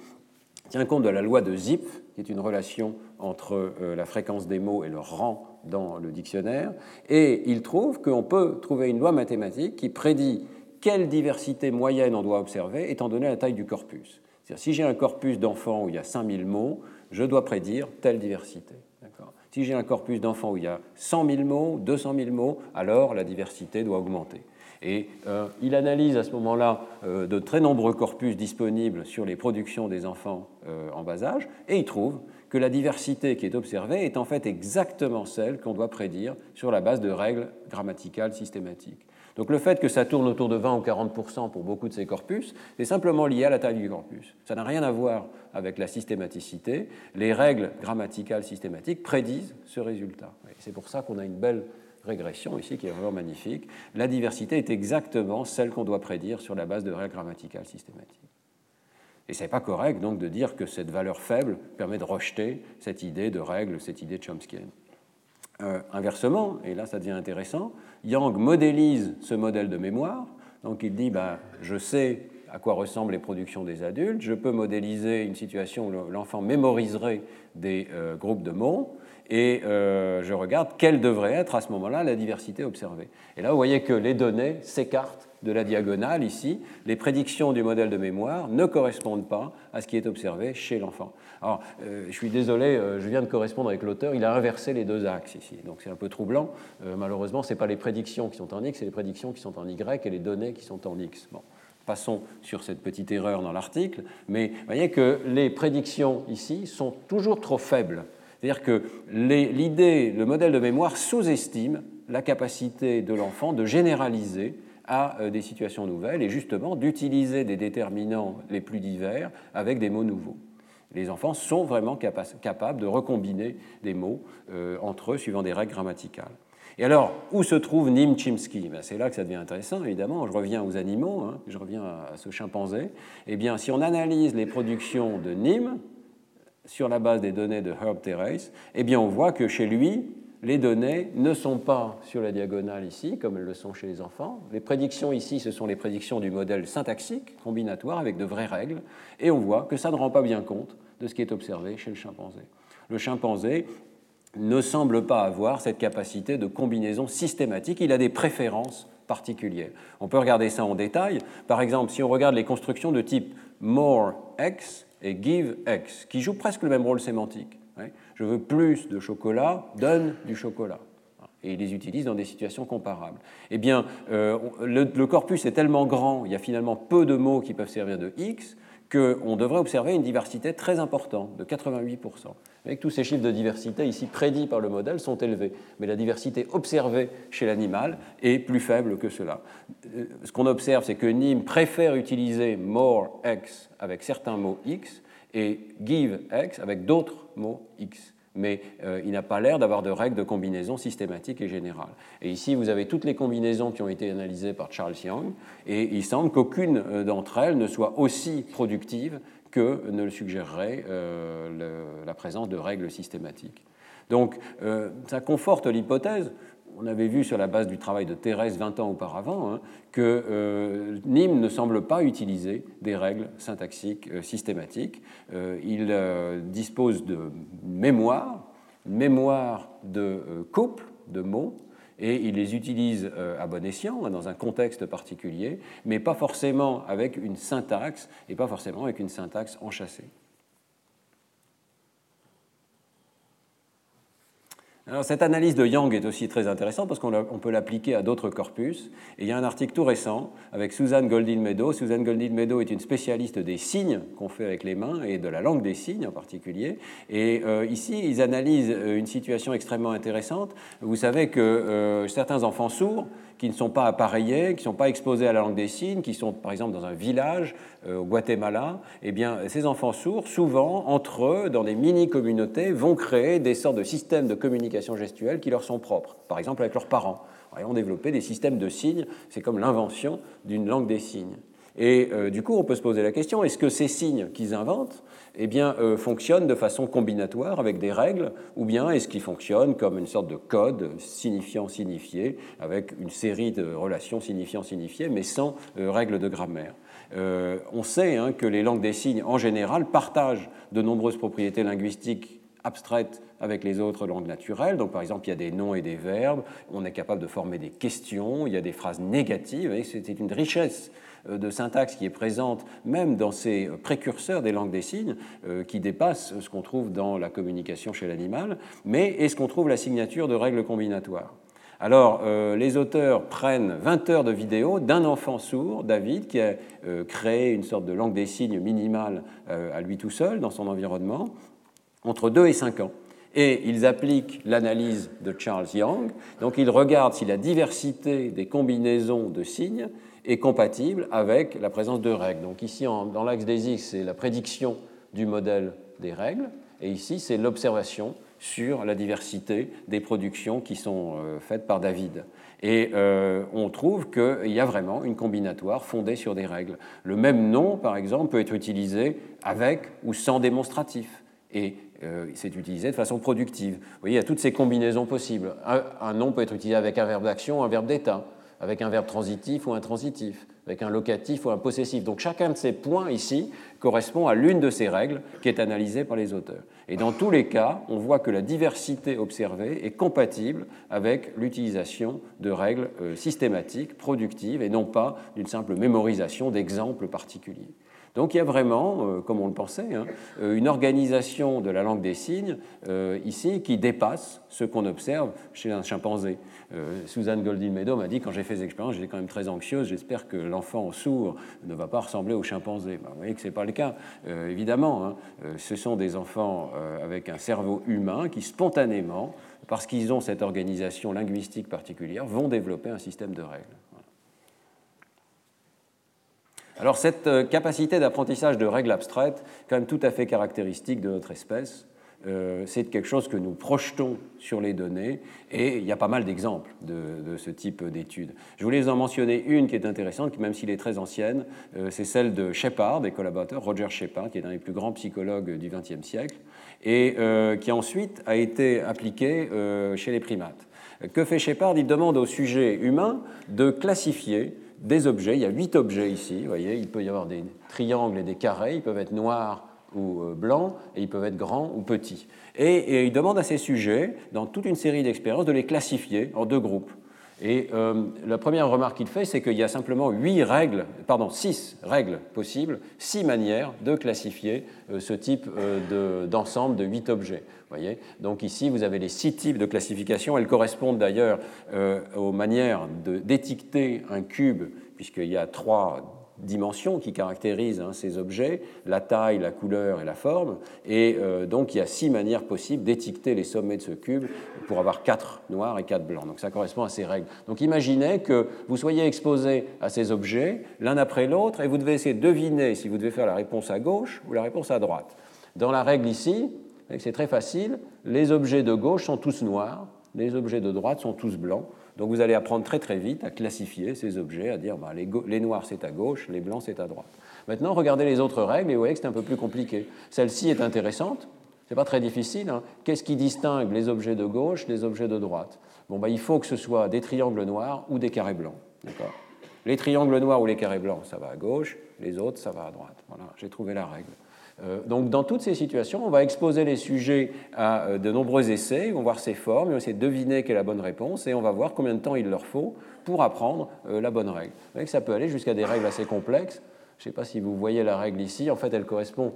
tient compte de la loi de Zipf, qui est une relation entre la fréquence des mots et leur rang dans le dictionnaire, et il trouve qu'on peut trouver une loi mathématique qui prédit quelle diversité moyenne on doit observer étant donné la taille du corpus. C'est-à-dire, si j'ai un corpus d'enfants où il y a 5000 mots, je dois prédire telle diversité. Si j'ai un corpus d'enfants où il y a 100 000 mots, 200 000 mots, alors la diversité doit augmenter. Et euh, il analyse à ce moment-là euh, de très nombreux corpus disponibles sur les productions des enfants euh, en bas âge, et il trouve que la diversité qui est observée est en fait exactement celle qu'on doit prédire sur la base de règles grammaticales systématiques. Donc le fait que ça tourne autour de 20 ou 40 pour beaucoup de ces corpus, c'est simplement lié à la taille du corpus. Ça n'a rien à voir avec la systématicité. Les règles grammaticales systématiques prédisent ce résultat. C'est pour ça qu'on a une belle régression ici qui est vraiment magnifique. La diversité est exactement celle qu'on doit prédire sur la base de règles grammaticales systématiques. Et ce n'est pas correct donc de dire que cette valeur faible permet de rejeter cette idée de règle, cette idée de chomskyen. Euh, inversement, et là ça devient intéressant, Yang modélise ce modèle de mémoire. Donc il dit ben, je sais à quoi ressemblent les productions des adultes, je peux modéliser une situation où l'enfant mémoriserait des euh, groupes de mots, et euh, je regarde quelle devrait être à ce moment-là la diversité observée. Et là, vous voyez que les données s'écartent de la diagonale ici. Les prédictions du modèle de mémoire ne correspondent pas à ce qui est observé chez l'enfant. Alors, euh, je suis désolé, euh, je viens de correspondre avec l'auteur, il a inversé les deux axes ici. Donc c'est un peu troublant. malheureusement, ce n'est pas les prédictions qui sont en X, c'est les prédictions qui sont en Y et les données qui sont en X. Bon passons sur cette petite erreur dans l'article, mais vous voyez que les prédictions ici sont toujours trop faibles c'est-à-dire que l'idée, le modèle de mémoire sous-estime la capacité de l'enfant de généraliser à euh, des situations nouvelles et justement d'utiliser des déterminants les plus divers avec des mots nouveaux. Les enfants sont vraiment capables de recombiner des mots euh, entre eux suivant des règles grammaticales. Et alors, où se trouve Nim Chimsky ben, C'est là que ça devient intéressant, évidemment. Je reviens aux animaux, hein. je reviens à ce chimpanzé. Eh bien, si on analyse les productions de Nim, sur la base des données de Herb Terrace, eh bien on voit que chez lui, les données ne sont pas sur la diagonale ici, comme elles le sont chez les enfants. Les prédictions ici, ce sont les prédictions du modèle syntaxique, combinatoire, avec de vraies règles, et on voit que ça ne rend pas bien compte de ce qui est observé chez le chimpanzé. Le chimpanzé ne semble pas avoir cette capacité de combinaison systématique, il a des préférences particulières. On peut regarder ça en détail. Par exemple, si on regarde les constructions de type more x, et give X, qui joue presque le même rôle sémantique. Je veux plus de chocolat, donne du chocolat. Et il les utilise dans des situations comparables. Eh bien, euh, le, corpus est tellement grand, il y a finalement peu de mots qui peuvent servir de X, qu'on devrait observer une diversité très importante, de 88%. Tous ces chiffres de diversité ici prédits par le modèle sont élevés, mais la diversité observée chez l'animal est plus faible que cela. Euh, ce qu'on observe, c'est que Nîmes préfère utiliser more x avec certains mots x et give x avec d'autres mots x mais euh, il n'a pas l'air d'avoir de règles de combinaison systématiques et générales. Et ici, vous avez toutes les combinaisons qui ont été analysées par Charles Young, et il semble qu'aucune euh, d'entre elles ne soit aussi productive que ne le suggérerait euh, la présence de règles systématiques. Donc, ça conforte l'hypothèse on avait vu sur la base du travail de Thérèse 20 ans auparavant hein, que Nîmes ne semble pas utiliser des règles syntaxiques systématiques. il dispose de mémoire, mémoire de couple de mots, et il les utilise à bon escient, dans un contexte particulier, mais pas forcément avec une syntaxe, et pas forcément avec une syntaxe enchâssée. Alors, cette analyse de Yang est aussi très intéressante parce qu'on peut l'appliquer à d'autres corpus. Et il y a un article tout récent avec Suzanne Goldin-Meadow. Suzanne Goldin-Meadow est une spécialiste des signes qu'on fait avec les mains et de la langue des signes en particulier. Et euh, ici, ils analysent euh, une situation extrêmement intéressante. Vous savez que euh, certains enfants sourds qui ne sont pas appareillés, qui ne sont pas exposés à la langue des signes, qui sont par exemple dans un village euh, au Guatemala, eh bien, ces enfants sourds, souvent, entre eux, dans des mini-communautés, vont créer des sortes de systèmes de communication gestuelle qui leur sont propres, par exemple avec leurs parents. Ils ont développé des systèmes de signes, c'est comme l'invention d'une langue des signes. Et euh, du coup, on peut se poser la question, est-ce que ces signes qu'ils inventent eh bien, euh, fonctionnent de façon combinatoire avec des règles, ou bien est-ce qu'ils fonctionnent comme une sorte de code signifiant-signifié, avec une série de relations signifiant-signifié, mais sans euh, règles de grammaire. On sait hein, que les langues des signes, en général, partagent de nombreuses propriétés linguistiques abstraites avec les autres langues naturelles. Donc, par exemple, il y a des noms et des verbes, on est capable de former des questions, il y a des phrases négatives, c'est une richesse euh, de syntaxe qui est présente même dans ces précurseurs des langues des signes, euh, qui dépasse ce qu'on trouve dans la communication chez l'animal, mais est-ce qu'on trouve la signature de règles combinatoires alors, euh, les auteurs prennent 20 heures de vidéo d'un enfant sourd, David, qui a créé une sorte de langue des signes minimale à lui tout seul dans son environnement, entre 2 et 5 ans et ils appliquent l'analyse de Charles Young. Donc ils regardent si la diversité des combinaisons de signes est compatible avec la présence de règles. Donc ici, dans l'axe des X, c'est la prédiction du modèle des règles, et ici, c'est l'observation sur la diversité des productions qui sont euh, faites par David. Et euh, on trouve qu'il y a vraiment une combinatoire fondée sur des règles. Le même nom, par exemple, peut être utilisé avec ou sans démonstratif. Et euh, c'est utilisé de façon productive. Vous voyez, il y a toutes ces combinaisons possibles. Un, nom peut être utilisé avec un verbe d'action, un verbe d'état, avec un verbe transitif ou intransitif, avec un locatif ou un possessif. Donc chacun de ces points ici correspond à l'une de ces règles qui est analysée par les auteurs. Et dans tous les cas, on voit que la diversité observée est compatible avec l'utilisation de règles euh, systématiques, productives, et non pas d'une simple mémorisation d'exemples particuliers. Donc il y a vraiment, euh, comme on le pensait, hein, euh, une organisation de la langue des signes euh, ici qui dépasse ce qu'on observe chez un chimpanzé. Suzanne Goldin-Meadow m'a dit quand j'ai fait ces expériences, j'étais quand même très anxieuse, j'espère que l'enfant sourd ne va pas ressembler au chimpanzé. Ben, vous voyez que ce n'est pas le cas, évidemment. Hein. ce sont des enfants avec un cerveau humain qui spontanément, parce qu'ils ont cette organisation linguistique particulière, vont développer un système de règles. Alors cette euh, capacité d'apprentissage de règles abstraites, quand même tout à fait caractéristique de notre espèce, euh, c'est quelque chose que nous projetons sur les données et il y a pas mal d'exemples de, ce type d'études. Je voulais en mentionner une qui est intéressante, qui, même s'il est très ancienne, euh, c'est celle de Shepard, des collaborateurs, Roger Shepard, qui est un des plus grands psychologues du XXe siècle, et qui ensuite a été appliquée chez les primates. Que fait Shepard? Il demande au sujet humain de classifier des objets. Il y a huit objets ici. Vous voyez, il peut y avoir des triangles et des carrés. Ils peuvent être noirs ou euh, blancs et ils peuvent être grands ou petits. Et, il demande à ces sujets, dans toute une série d'expériences, de les classifier en deux groupes. Et euh, la première remarque qu'il fait, c'est qu'il y a simplement huit règles, pardon, six règles possibles, six manières de classifier euh, ce type d'ensemble de huit objets. Voyez Donc ici, vous avez les six types de classification. Elles correspondent d'ailleurs euh, aux manières d'étiqueter un cube, puisqu'il y a trois dimensions qui caractérisent hein, ces objets, la taille, la couleur et la forme. Et euh, donc il y a six manières possibles d'étiqueter les sommets de ce cube pour avoir quatre noirs et quatre blancs. Donc ça correspond à ces règles. Donc imaginez que vous soyez exposé à ces objets l'un après l'autre et vous devez essayer de deviner si vous devez faire la réponse à gauche ou la réponse à droite. Dans la règle ici, c'est très facile. Les objets de gauche sont tous noirs, les objets de droite sont tous blancs. Donc vous allez apprendre très très vite à classifier ces objets, à dire bah, les, noirs c'est à gauche, les blancs c'est à droite. Maintenant, regardez les autres règles et vous voyez que c'est un peu plus compliqué. Celle-ci est intéressante, c'est pas très difficile. Hein. Qu'est-ce qui distingue les objets de gauche des objets de droite? Bon, bah, il faut que ce soit des triangles noirs ou des carrés blancs. Les triangles noirs ou les carrés blancs, ça va à gauche, les autres, ça va à droite. Voilà, j'ai trouvé la règle. Euh, donc dans toutes ces situations, on va exposer les sujets à euh, de nombreux essais, ils vont voir ces formes, ils vont essayer de deviner quelle est la bonne réponse et on va voir combien de temps il leur faut pour apprendre euh, la bonne règle. Vous ça peut aller jusqu'à des règles assez complexes. Je ne sais pas si vous voyez la règle ici, en fait elle correspond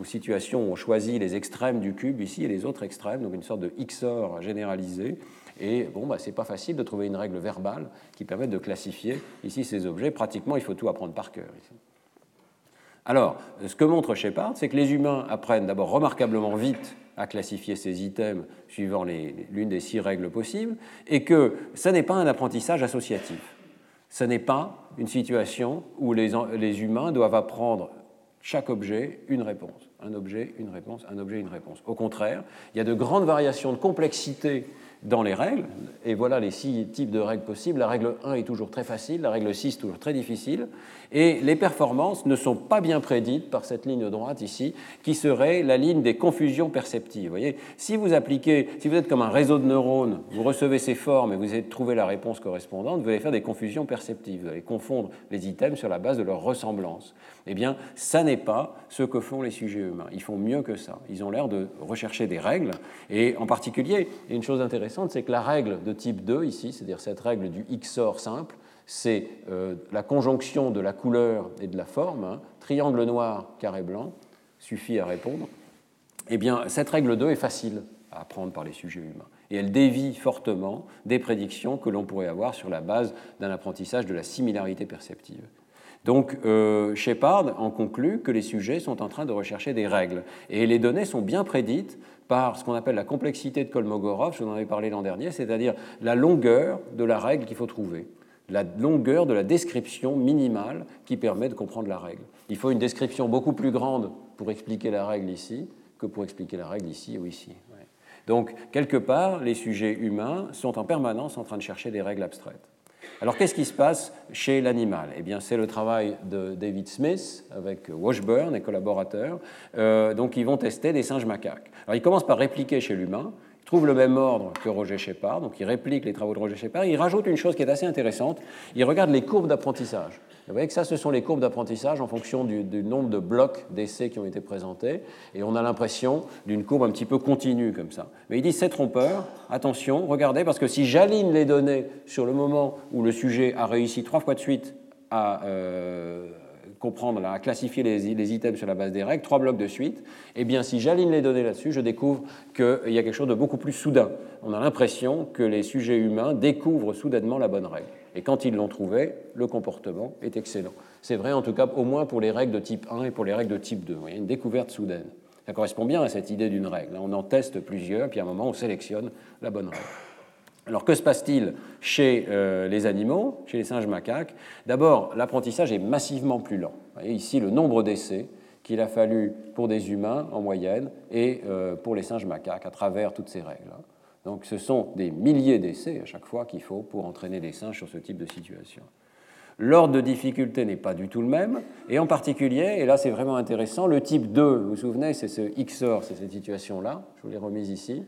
aux situations où on choisit les extrêmes du cube ici et les autres extrêmes, donc une sorte de XOR généralisé. Et bon, bah, c'est pas facile de trouver une règle verbale qui permette de classifier ici ces objets. Pratiquement, il faut tout apprendre par cœur ici. Alors, ce que montre Shepard, c'est que les humains apprennent d'abord remarquablement vite à classifier ces items suivant l'une des six règles possibles, et que ce n'est pas un apprentissage associatif. Ce n'est pas une situation où les, les, humains doivent apprendre chaque objet une réponse. Un objet, une réponse, un objet, une réponse. Au contraire, il y a de grandes variations de complexité dans les règles, et voilà les six types de règles possibles. La règle 1 est toujours très facile, la règle 6 toujours très difficile, et les performances ne sont pas bien prédites par cette ligne droite ici, qui serait la ligne des confusions perceptives. Vous voyez, si vous appliquez, si vous êtes comme un réseau de neurones, vous recevez ces formes et vous essayez de trouver la réponse correspondante, vous allez faire des confusions perceptives, vous allez confondre les items sur la base de leur ressemblance. Eh bien, ça n'est pas ce que font les sujets humains. Ils font mieux que ça. Ils ont l'air de rechercher des règles, et en particulier, une chose intéressante, c'est que la règle de type 2 ici, c'est-à-dire cette règle du XOR simple, c'est euh, la conjonction de la couleur et de la forme, hein. triangle noir, carré blanc, suffit à répondre. Eh bien, cette règle 2 est facile à apprendre par les sujets humains. Et elle dévie fortement des prédictions que l'on pourrait avoir sur la base d'un apprentissage de la similarité perceptive. Donc, euh, Shepard en conclut que les sujets sont en train de rechercher des règles. Et les données sont bien prédites par ce qu'on appelle la complexité de Kolmogorov, je vous en avais parlé l'an dernier, c'est-à-dire la longueur de la règle qu'il faut trouver la longueur de la description minimale qui permet de comprendre la règle. Il faut une description beaucoup plus grande pour expliquer la règle ici que pour expliquer la règle ici ou ici. Donc, quelque part, les sujets humains sont en permanence en train de chercher des règles abstraites. Alors, qu'est-ce qui se passe chez l'animal? Eh bien, c'est le travail de David Smith avec Washburn et collaborateurs. Euh, donc, ils vont tester des singes macaques. Alors, ils commencent par répliquer chez l'humain, trouve le même ordre que Roger Shepard, donc il réplique les travaux de Roger Shepard, il rajoute une chose qui est assez intéressante, il regarde les courbes d'apprentissage. Vous voyez que ça, ce sont les courbes d'apprentissage en fonction du, nombre de blocs d'essais qui ont été présentés, et on a l'impression d'une courbe un petit peu continue comme ça. Mais il dit, c'est trompeur, attention, regardez, parce que si j'aligne les données sur le moment où le sujet a réussi trois fois de suite à... Euh, comprendre, à classifier les, items sur la base des règles, trois blocs de suite, eh bien, si j'aligne les données là-dessus, je découvre qu'il y a quelque chose de beaucoup plus soudain. On a l'impression que les sujets humains découvrent soudainement la bonne règle. Et quand ils l'ont trouvée, le comportement est excellent. C'est vrai en tout cas au moins pour les règles de type 1 et pour les règles de type 2. Vous voyez, une découverte soudaine. Ça correspond bien à cette idée d'une règle. On en teste plusieurs, puis à un moment, on sélectionne la bonne règle. Alors que se passe-t-il chez euh, les animaux, chez les singes macaques? D'abord, l'apprentissage est massivement plus lent. Vous voyez ici le nombre d'essais qu'il a fallu pour des humains en moyenne et euh, pour les singes macaques à travers toutes ces règles. Donc ce sont des milliers d'essais à chaque fois qu'il faut pour entraîner les singes sur ce type de situation. L'ordre de difficulté n'est pas du tout le même, et en particulier, et là c'est vraiment intéressant, le type 2, vous vous souvenez, c'est ce XOR, c'est cette situation-là, je vous l'ai remise ici,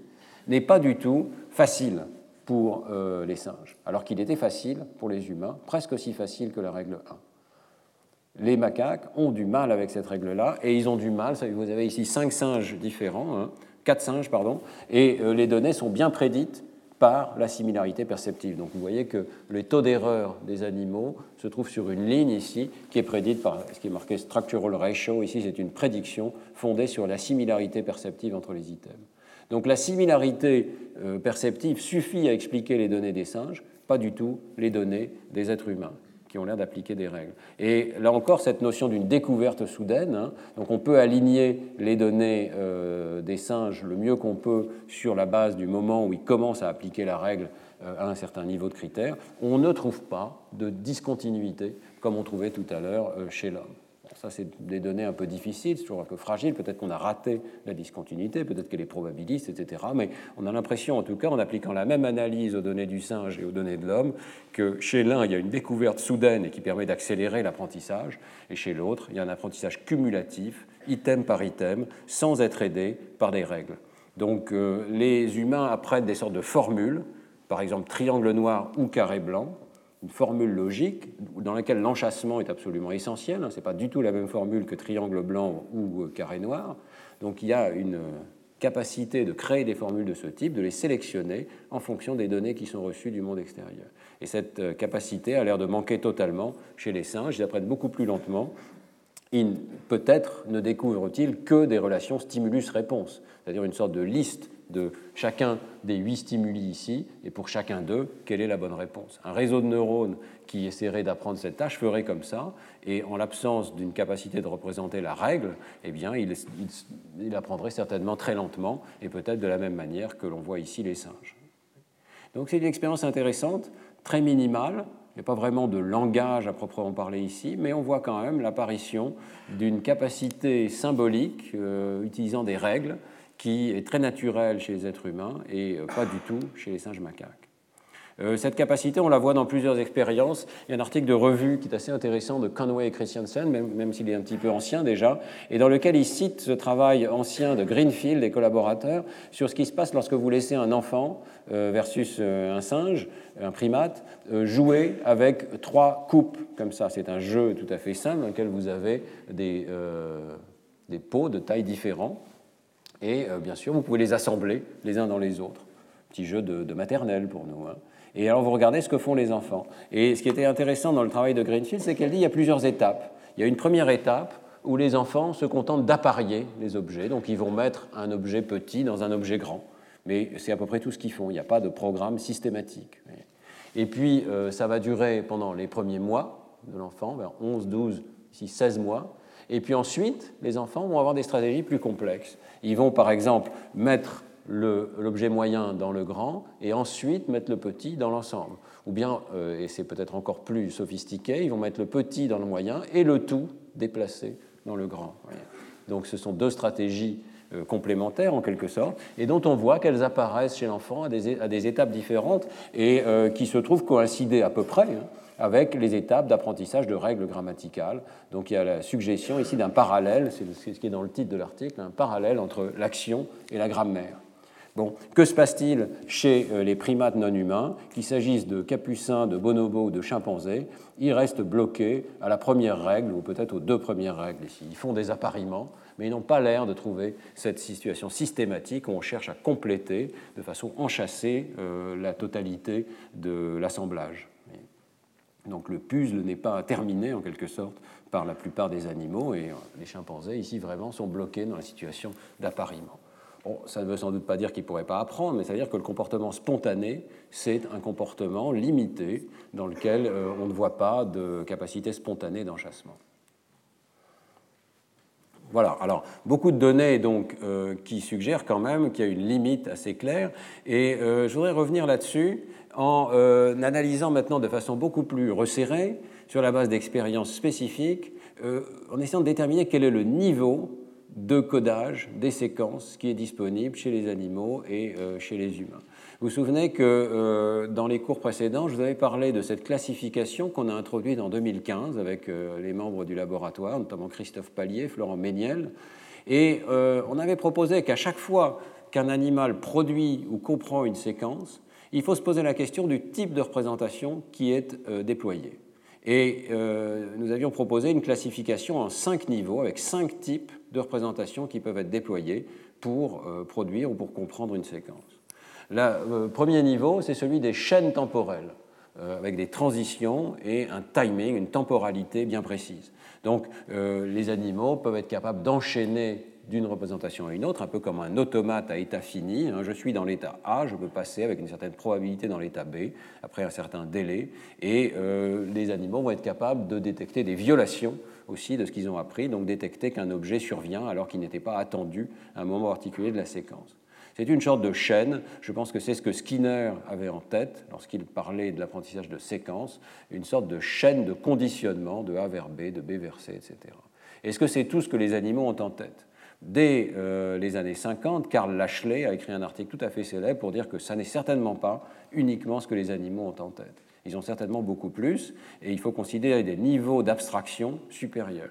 n'est pas du tout facile pour euh, les singes, alors qu'il était facile pour les humains, presque aussi facile que la règle 1. Les macaques ont du mal avec cette règle-là, et ils ont du mal, vous avez ici cinq singes différents, hein, quatre singes, pardon, et euh, les données sont bien prédites par la similarité perceptive. Donc vous voyez que le taux d'erreur des animaux se trouve sur une ligne ici qui est prédite par ce qui est marqué structural ratio. Ici, c'est une prédiction fondée sur la similarité perceptive entre les items. Donc la similarité euh, perceptive suffit à expliquer les données des singes, pas du tout les données des êtres humains qui ont l'air d'appliquer des règles. Et là encore, cette notion d'une découverte soudaine, hein, donc on peut aligner les données euh, des singes le mieux qu'on peut sur la base du moment où ils commencent à appliquer la règle euh, à un certain niveau de critères, on ne trouve pas de discontinuité comme on trouvait tout à l'heure chez l'homme. Ça, c'est des données un peu difficiles, toujours un peu fragile. Peut-être qu'on a raté la discontinuité, peut-être qu'elle est probabiliste, etc. Mais on a l'impression, en tout cas, en appliquant la même analyse aux données du singe et aux données de l'homme, que chez l'un, il y a une découverte soudaine et qui permet d'accélérer l'apprentissage, et chez l'autre, il y a un apprentissage cumulatif, item par item, sans être aidé par des règles. Donc euh, les humains apprennent des sortes de formules, par exemple triangle noir ou carré blanc, une formule logique dans laquelle l'enchassement est absolument essentiel. Hein. Ce n'est pas du tout la même formule que triangle blanc ou euh, carré noir. Donc il y a une capacité de créer des formules de ce type, de les sélectionner en fonction des données qui sont reçues du monde extérieur. Et cette euh, capacité a l'air de manquer totalement chez les singes. Ils apprennent beaucoup plus lentement. Peut-être ne découvrent-ils que des relations stimulus-réponse, c'est-à-dire une sorte de liste de chacun des huit stimuli ici, et pour chacun d'eux, quelle est la bonne réponse. Un réseau de neurones qui essaierait d'apprendre cette tâche ferait comme ça, et en l'absence d'une capacité de représenter la règle, eh bien, il, apprendrait certainement très lentement, et peut-être de la même manière que l'on voit ici les singes. Donc c'est une expérience intéressante, très minimale, il n'y a pas vraiment de langage à proprement parler ici, mais on voit quand même l'apparition d'une capacité symbolique euh, utilisant des règles qui est très naturelle chez les êtres humains et pas du tout chez les singes macaques. Euh, cette capacité, on la voit dans plusieurs expériences. Il y a un article de revue qui est assez intéressant de Conway et Christiansen, même, s'il est un petit peu ancien déjà, et dans lequel il cite ce travail ancien de Greenfield et collaborateurs sur ce qui se passe lorsque vous laissez un enfant euh, versus euh, un singe, un primate, jouer avec trois coupes comme ça. C'est un jeu tout à fait simple dans lequel vous avez des, des pots de tailles différentes. Et bien sûr, vous pouvez les assembler les uns dans les autres. Petit jeu de, de maternelle pour nous. Hein. Et alors vous regardez ce que font les enfants. Et ce qui était intéressant dans le travail de Greenfield, c'est qu'elle dit qu'il y a plusieurs étapes. Il y a une première étape où les enfants se contentent d'apparier les objets. Donc ils vont mettre un objet petit dans un objet grand. Mais c'est à peu près tout ce qu'ils font. Il n'y a pas de programme systématique. Et puis euh, ça va durer pendant les premiers mois de l'enfant, vers 11, 12, ici 16 mois. Et puis ensuite, les enfants vont avoir des stratégies plus complexes. Ils vont par exemple mettre l'objet moyen dans le grand et ensuite mettre le petit dans l'ensemble. Ou bien, euh, et c'est peut-être encore plus sophistiqué, ils vont mettre le petit dans le moyen et le tout déplacé dans le grand. Donc ce sont deux stratégies euh, complémentaires en quelque sorte, et dont on voit qu'elles apparaissent chez l'enfant à des, étapes différentes et euh, qui se trouvent coïncider à peu près hein, avec les étapes d'apprentissage de règles grammaticales. Donc il y a la suggestion ici d'un parallèle, c'est ce qui est dans le titre de l'article, un parallèle entre l'action et la grammaire. Bon, que se passe-t-il chez euh, les primates non humains Qu'il s'agisse de capucins, de bonobos ou de chimpanzés, ils restent bloqués à la première règle ou peut-être aux deux premières règles ici. Ils font des appariements, mais ils n'ont pas l'air de trouver cette situation systématique où on cherche à compléter de façon enchâssée euh, la totalité de l'assemblage. Donc le puzzle n'est pas terminé en quelque sorte par la plupart des animaux et euh, les chimpanzés ici vraiment sont bloqués dans la situation d'appariement ça ne veut sans doute pas dire qu'il ne pourrait pas apprendre, mais ça veut dire que le comportement spontané, c'est un comportement limité dans lequel euh, on ne voit pas de capacité spontanée d'enchassement. Voilà, alors beaucoup de données donc, euh, qui suggèrent quand même qu'il y a une limite assez claire, et je voudrais revenir là-dessus en analysant maintenant de façon beaucoup plus resserrée, sur la base d'expériences spécifiques, en essayant de déterminer quel est le niveau de codage des séquences qui est disponible chez les animaux et euh, chez les humains. Vous vous souvenez que euh, dans les cours précédents, je vous avais parlé de cette classification qu'on a introduite en 2015 avec euh, les membres du laboratoire, notamment Christophe Pallier, Florent Méniel. Et on avait proposé qu'à chaque fois qu'un animal produit ou comprend une séquence, il faut se poser la question du type de représentation qui est déployé. Et nous avions proposé une classification en cinq niveaux avec cinq types de représentations qui peuvent être déployées pour euh, produire ou pour comprendre une séquence. Le euh, premier niveau, c'est celui des chaînes temporelles, euh, avec des transitions et un timing, une temporalité bien précise. Donc les animaux peuvent être capables d'enchaîner d'une représentation à une autre, un peu comme un automate à état fini. Hein. Je suis dans l'état A, je peux passer avec une certaine probabilité dans l'état B, après un certain délai, et les animaux vont être capables de détecter des violations aussi de ce qu'ils ont appris, donc détecter qu'un objet survient alors qu'il n'était pas attendu à un moment particulier de la séquence. C'est une sorte de chaîne, je pense que c'est ce que Skinner avait en tête lorsqu'il parlait de l'apprentissage de séquence, une sorte de chaîne de conditionnement de A vers B, de B vers C, etc. Est-ce que c'est tout ce que les animaux ont en tête? Dès euh, les années 50, Karl Lashley a écrit un article tout à fait célèbre pour dire que ça n'est certainement pas uniquement ce que les animaux ont en tête. Ils ont certainement beaucoup plus, et il faut considérer des niveaux d'abstraction supérieurs.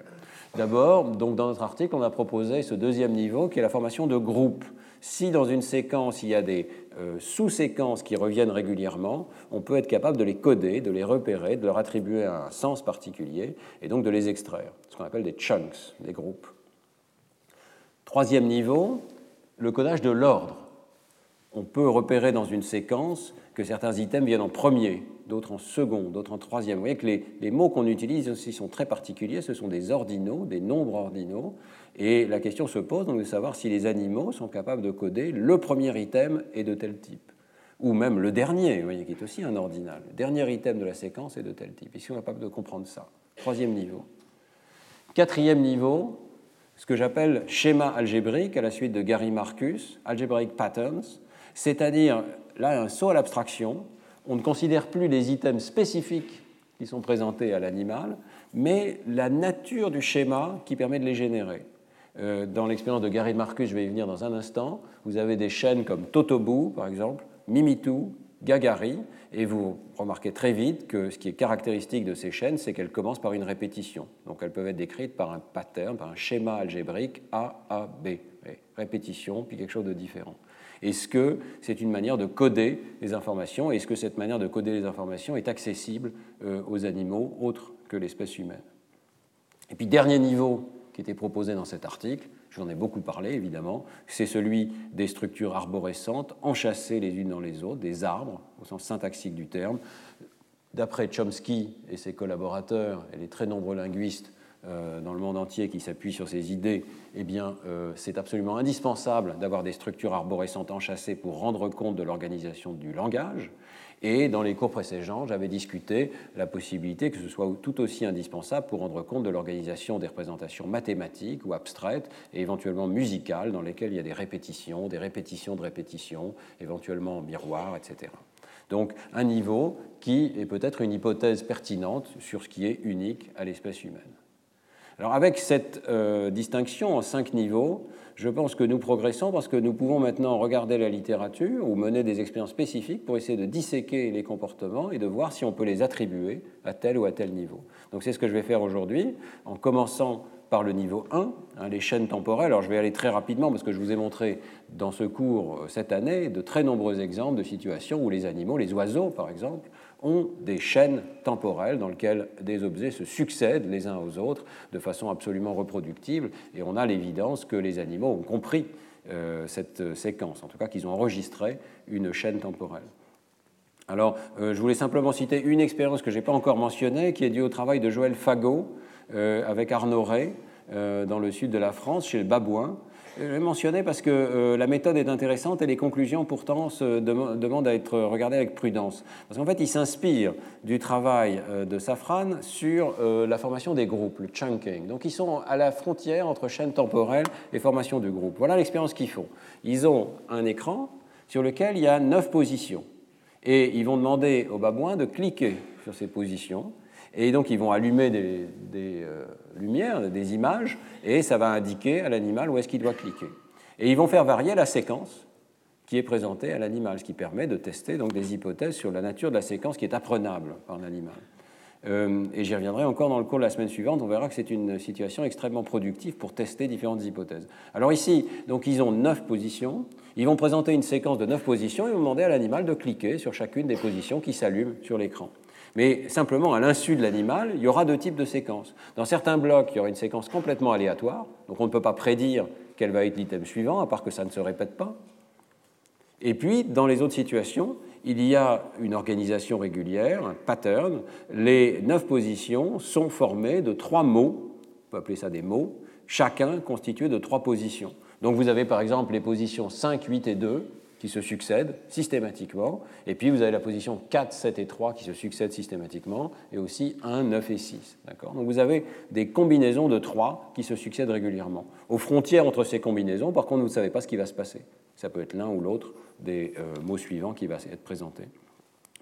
D'abord, donc dans notre article, on a proposé ce deuxième niveau qui est la formation de groupes. Si dans une séquence, il y a des euh, sous-séquences qui reviennent régulièrement, on peut être capable de les coder, de les repérer, de leur attribuer un sens particulier, et donc de les extraire, ce qu'on appelle des chunks, des groupes. Troisième niveau, le codage de l'ordre. On peut repérer dans une séquence que certains items viennent en premier, d'autres en second, d'autres en troisième. Vous voyez que les, mots qu'on utilise aussi sont très particuliers, ce sont des ordinaux, des nombres ordinaux, et la question se pose de savoir si les animaux sont capables de coder le premier item est de tel type, ou même le dernier, vous voyez, qui est aussi un ordinal. Le dernier item de la séquence est de tel type. Ils sont capables de comprendre ça. Troisième niveau. Quatrième niveau, ce que j'appelle schéma algébrique à la suite de Gary Marcus, algebraic patterns, c'est-à-dire là un saut à l'abstraction. On ne considère plus les items spécifiques qui sont présentés à l'animal, mais la nature du schéma qui permet de les générer. Euh, dans l'expérience de Gary Marcus, je vais y venir dans un instant, vous avez des chaînes comme Totobu, par exemple, Mimitu, Gagari, et vous remarquez très vite que ce qui est caractéristique de ces chaînes, c'est qu'elles commencent par une répétition. Donc elles peuvent être décrites par un pattern, par un schéma algébrique A, A, B. Répétition, puis quelque chose de différent. Est-ce que c'est une manière de coder les informations? Est-ce que cette manière de coder les informations est accessible euh, aux animaux autres que l'espèce humaine? Et puis, dernier niveau qui était proposé dans cet article, j'en ai beaucoup parlé évidemment, c'est celui des structures arborescentes enchâssées les unes dans les autres, des arbres au sens syntaxique du terme. D'après Chomsky et ses collaborateurs et les très nombreux linguistes euh, dans le monde entier qui s'appuient sur ces idées, eh bien, euh, c'est absolument indispensable d'avoir des structures arborescentes enchâssées pour rendre compte de l'organisation du langage. Et dans les cours précédents, j'avais discuté la possibilité que ce soit tout aussi indispensable pour rendre compte de l'organisation des représentations mathématiques ou abstraites et éventuellement musicales dans lesquelles il y a des répétitions, des répétitions de répétitions, éventuellement en miroir, etc. Donc un niveau qui est peut-être une hypothèse pertinente sur ce qui est unique à l'espèce humaine. Alors avec cette euh, distinction en cinq niveaux, je pense que nous progressons parce que nous pouvons maintenant regarder la littérature ou mener des expériences spécifiques pour essayer de disséquer les comportements et de voir si on peut les attribuer à tel ou à tel niveau. Donc c'est ce que je vais faire aujourd'hui en commençant par le niveau 1, hein, les chaînes temporelles. Alors je vais aller très rapidement parce que je vous ai montré dans ce cours euh, cette année de très nombreux exemples de situations où les animaux, les oiseaux par exemple, ont des chaînes temporelles dans lesquelles des objets se succèdent les uns aux autres de façon absolument reproductible. Et on a l'évidence que les animaux ont compris euh, cette séquence, en tout cas qu'ils ont enregistré une chaîne temporelle. Alors, euh, je voulais simplement citer une expérience que je n'ai pas encore mentionnée, qui est due au travail de Joël Fagot euh, avec Arnaud Ray dans le sud de la France, chez le babouin, je l'ai mentionné parce que euh, la méthode est intéressante et les conclusions pourtant se demandent à être regardées avec prudence. Parce qu'en fait, il s'inspire du travail euh, de Safran sur euh, la formation des groupes, le chunking. Donc ils sont à la frontière entre chaîne temporelle et formation de groupe. Voilà l'expérience qu'ils font. Ils ont un écran sur lequel il y a neuf positions. Et ils vont demander aux babouins de cliquer sur ces positions et donc, ils vont allumer des, euh, lumières, des images, et ça va indiquer à l'animal où est-ce qu'il doit cliquer. Et ils vont faire varier la séquence qui est présentée à l'animal, ce qui permet de tester donc, des hypothèses sur la nature de la séquence qui est apprenable par l'animal. Euh, et j'y reviendrai encore dans le cours de la semaine suivante. On verra que c'est une situation extrêmement productive pour tester différentes hypothèses. Alors ici, donc ils ont neuf positions. Ils vont présenter une séquence de neuf positions et vont demander à l'animal de cliquer sur chacune des positions qui s'allument sur l'écran. Mais simplement, à l'insu de l'animal, il y aura deux types de séquences. Dans certains blocs, il y aura une séquence complètement aléatoire, donc on ne peut pas prédire quel va être l'item suivant, à part que ça ne se répète pas. Et puis, dans les autres situations, il y a une organisation régulière, un pattern. Les neuf positions sont formées de trois mots, on peut appeler ça des mots, chacun constitué de trois positions. Donc vous avez par exemple les positions 5, 8 et 2, qui se succèdent systématiquement. Et puis vous avez la position 4, 7 et 3 qui se succèdent systématiquement, et aussi 1, 9 et 6. Donc vous avez des combinaisons de 3 qui se succèdent régulièrement. Aux frontières entre ces combinaisons, par contre, vous ne savez pas ce qui va se passer. Ça peut être l'un ou l'autre des euh, mots suivants qui va être présenté.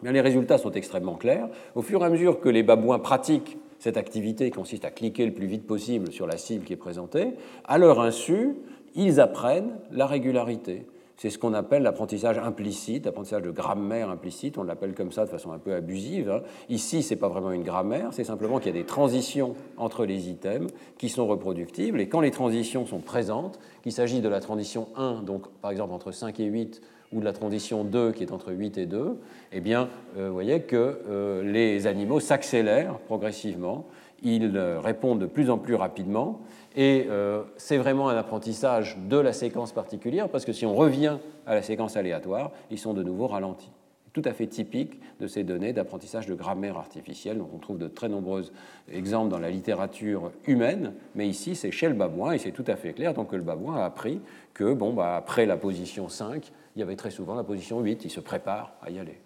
Mais les résultats sont extrêmement clairs. Au fur et à mesure que les babouins pratiquent cette activité qui consiste à cliquer le plus vite possible sur la cible qui est présentée, à leur insu, ils apprennent la régularité. C'est ce qu'on appelle l'apprentissage implicite, l'apprentissage de grammaire implicite, on l'appelle comme ça de façon un peu abusive. Hein. Ici, ce n'est pas vraiment une grammaire, c'est simplement qu'il y a des transitions entre les items qui sont reproductibles, et quand les transitions sont présentes, qu'il s'agit de la transition 1, donc par exemple entre 5 et 8, ou de la transition 2 qui est entre 8 et 2, eh bien, euh, vous voyez que euh, les animaux s'accélèrent progressivement, ils euh, répondent de plus en plus rapidement, et euh, c'est vraiment un apprentissage de la séquence particulière, parce que si on revient à la séquence aléatoire, ils sont de nouveau ralentis. Tout à fait typique de ces données d'apprentissage de grammaire artificielle. Donc on trouve de très nombreux exemples dans la littérature humaine, mais ici c'est chez le babouin, et c'est tout à fait clair donc, le babouin a appris que, bon, bah, après la position 5, il y avait très souvent la position 8, il se prépare à y aller.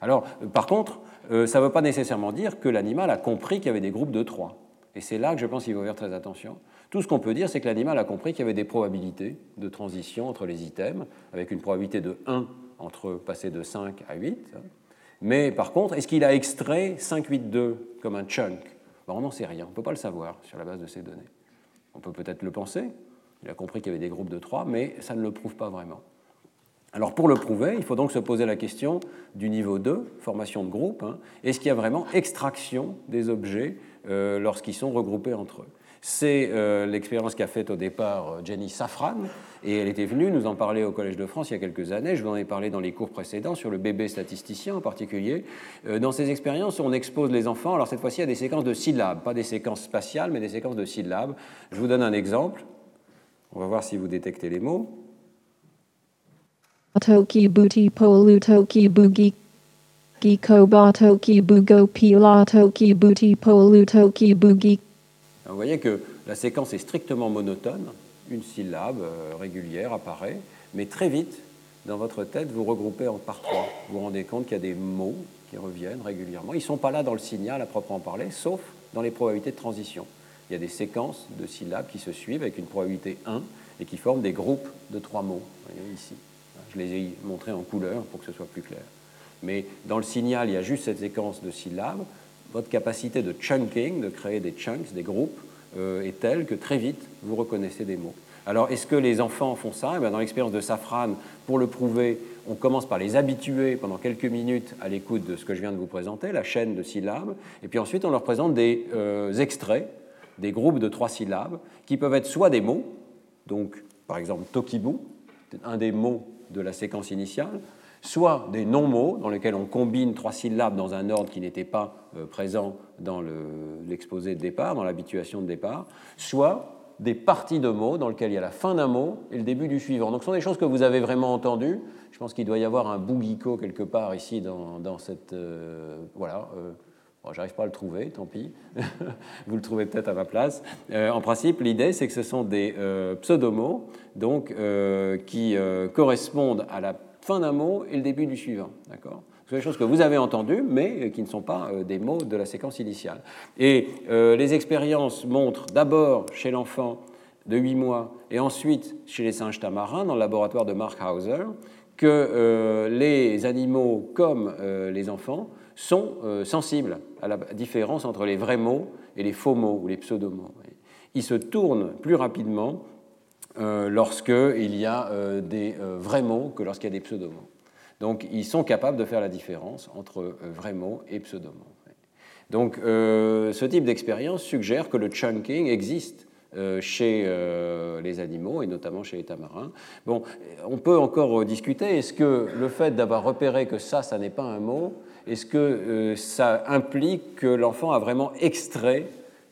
Alors, par contre, euh, ça ne veut pas nécessairement dire que l'animal a compris qu'il y avait des groupes de 3. Et c'est là que je pense qu'il faut faire très attention. Tout ce qu'on peut dire, c'est que l'animal a compris qu'il y avait des probabilités de transition entre les items, avec une probabilité de 1 entre passer de 5 à 8. Mais par contre, est-ce qu'il a extrait 5, 8, 2 comme un chunk? Ben, On n'en sait rien, on ne peut pas le savoir sur la base de ces données. On peut peut-être le penser. Il a compris qu'il y avait des groupes de trois, mais ça ne le prouve pas vraiment. Alors pour le prouver, il faut donc se poser la question du niveau 2, formation de groupe. Hein. Est-ce qu'il y a vraiment extraction des objets euh, lorsqu'ils sont regroupés entre eux c'est euh, l'expérience qu'a faite au départ euh, Jenny Safran, et elle était venue nous en parler au Collège de France il y a quelques années. Je vous en ai parlé dans les cours précédents sur le bébé statisticien en particulier. Dans ces expériences, on expose les enfants, alors cette fois-ci à des séquences de syllabes, pas des séquences spatiales, mais des séquences de syllabes. Je vous donne un exemple. On va voir si vous détectez les mots. Toki polu toki vous voyez que la séquence est strictement monotone, une syllabe euh, régulière apparaît, mais très vite, dans votre tête, vous regroupez en par trois. Vous vous rendez compte qu'il y a des mots qui reviennent régulièrement. Ils ne sont pas là dans le signal à proprement parler, sauf dans les probabilités de transition. Il y a des séquences de syllabes qui se suivent avec une probabilité 1 et qui forment des groupes de trois mots. Voyez ici. Je les ai montrés en couleur pour que ce soit plus clair. Mais dans le signal, il y a juste cette séquence de syllabes. Votre capacité de chunking, de créer des chunks, des groupes, euh, est telle que très vite, vous reconnaissez des mots. Alors, est-ce que les enfants font ça? Eh Dans l'expérience de Safran, pour le prouver, on commence par les habituer pendant quelques minutes à l'écoute de ce que je viens de vous présenter, la chaîne de syllabes, et puis ensuite on leur présente des euh, extraits, des groupes de trois syllabes, qui peuvent être soit des mots, donc par exemple Tokibu, un des mots de la séquence initiale, soit des non-mots dans lesquels on combine trois syllabes dans un ordre qui n'était pas euh, présent dans l'exposé de départ, dans l'habituation de départ, soit des parties de mots dans lesquelles il y a la fin d'un mot et le début du suivant. Donc ce sont des choses que vous avez vraiment entendues. Je pense qu'il doit y avoir un bougico quelque part ici dans, cette... Euh, voilà. Euh, J'arrive pas à le trouver, tant pis. vous le trouvez peut-être à ma place. en principe, l'idée, c'est que ce sont des pseudomots donc, qui correspondent à la fin d'un mot et le début du suivant. D'accord? Ce sont des choses que vous avez entendues, mais qui ne sont pas euh, des mots de la séquence initiale. Et euh, les expériences montrent d'abord chez l'enfant de 8 mois et ensuite chez les singes tamarins, dans le laboratoire de Mark Hauser, que euh, les animaux comme les enfants sont sensibles à la différence entre les vrais mots et les faux mots ou les pseudomots. Ils se tournent plus rapidement euh, lorsqu'il y a euh, des euh, vrais mots que lorsqu'il y a des pseudomots. Donc ils sont capables de faire la différence entre vrais mots et pseudomots. Donc ce type d'expérience suggère que le chunking existe chez les animaux et notamment chez les tamarins. Bon, on peut encore discuter. Est-ce que le fait d'avoir repéré que ça, ça n'est pas un mot, est-ce que ça implique que l'enfant a vraiment extrait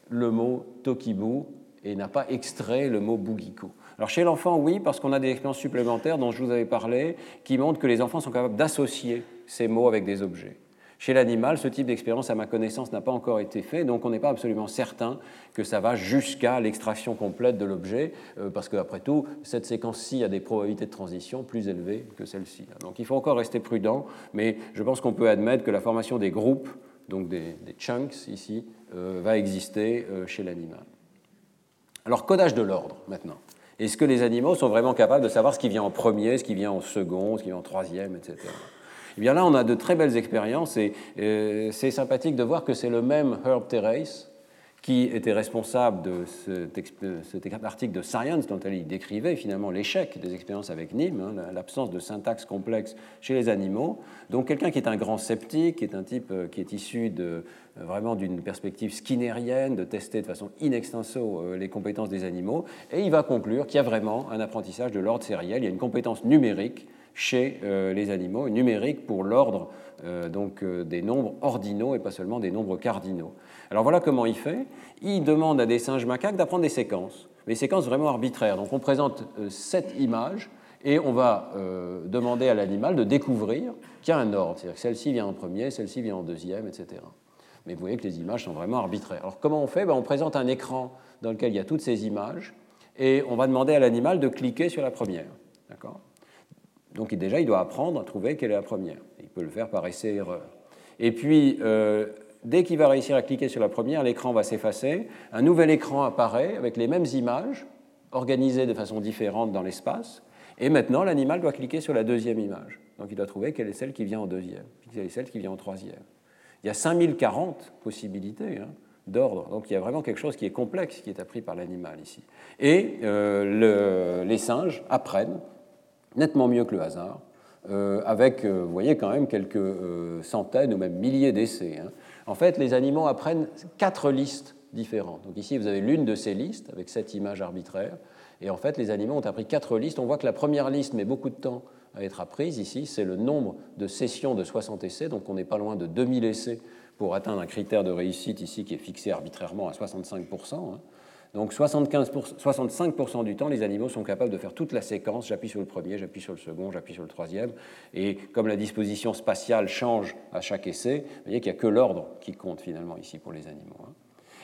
le mot tokibu et n'a pas extrait le mot bugiko alors chez l'enfant, oui, parce qu'on a des expériences supplémentaires dont je vous avais parlé, qui montrent que les enfants sont capables d'associer ces mots avec des objets. Chez l'animal, ce type d'expérience, à ma connaissance, n'a pas encore été fait, donc on n'est pas absolument certain que ça va jusqu'à l'extraction complète de l'objet, euh, parce qu'après tout, cette séquence-ci a des probabilités de transition plus élevées que celle-ci. Donc il faut encore rester prudent, mais je pense qu'on peut admettre que la formation des groupes, donc des, chunks ici, euh, va exister euh, chez l'animal. Alors codage de l'ordre maintenant. Est-ce que les animaux sont vraiment capables de savoir ce qui vient en premier, ce qui vient en second, ce qui vient en troisième, etc. Eh bien là, on a de très belles expériences et euh, c'est sympathique de voir que c'est le même Herb Terrace qui était responsable de cet, article de Science dont il décrivait finalement l'échec des expériences avec Nîmes, hein, l'absence de syntaxe complexe chez les animaux. Donc quelqu'un qui est un grand sceptique, qui est un type euh, qui est issu de, euh, vraiment d'une perspective skinnérienne, de tester de façon in extenso euh, les compétences des animaux, et il va conclure qu'il y a vraiment un apprentissage de l'ordre sériel, il y a une compétence numérique chez les animaux, numérique pour l'ordre donc des nombres ordinaux et pas seulement des nombres cardinaux. Alors voilà comment il fait. Il demande à des singes macaques d'apprendre des séquences, des séquences vraiment arbitraires. Donc on présente euh, sept images et on va euh, demander à l'animal de découvrir qu'il y a un ordre, c'est-à-dire que celle-ci vient en premier, celle-ci vient en deuxième, etc. Mais vous voyez que les images sont vraiment arbitraires. Alors comment on fait? Ben, On présente un écran dans lequel il y a toutes ces images et on va demander à l'animal de cliquer sur la première. D'accord? Donc déjà, il doit apprendre à trouver quelle est la première. Peut le faire par essai-erreur. Et puis, euh, dès qu'il va réussir à cliquer sur la première, l'écran va s'effacer, un nouvel écran apparaît avec les mêmes images, organisées de façon différente dans l'espace, et maintenant l'animal doit cliquer sur la deuxième image. Donc il doit trouver quelle est celle qui vient en deuxième, quelle est celle qui vient en troisième. Il y a 5040 possibilités hein, d'ordre. Donc il y a vraiment quelque chose qui est complexe qui est appris par l'animal ici. Et euh, les singes apprennent nettement mieux que le hasard, avec, euh, vous voyez, quand même quelques centaines ou même milliers d'essais. Hein. En fait, les animaux apprennent quatre listes différentes. Donc ici, vous avez l'une de ces listes avec cette image arbitraire. Et en fait, les animaux ont appris quatre listes. On voit que la première liste met beaucoup de temps à être apprise ici. C'est le nombre de sessions de 60 essais. Donc on n'est pas loin de 2000 essais pour atteindre un critère de réussite ici qui est fixé arbitrairement à 65%. Hein. Donc 65% du temps, les animaux sont capables de faire toute la séquence. J'appuie sur le premier, j'appuie sur le second, j'appuie sur le troisième. Et comme la disposition spatiale change à chaque essai, vous voyez qu'il n'y a que l'ordre qui compte finalement ici pour les animaux. Hein.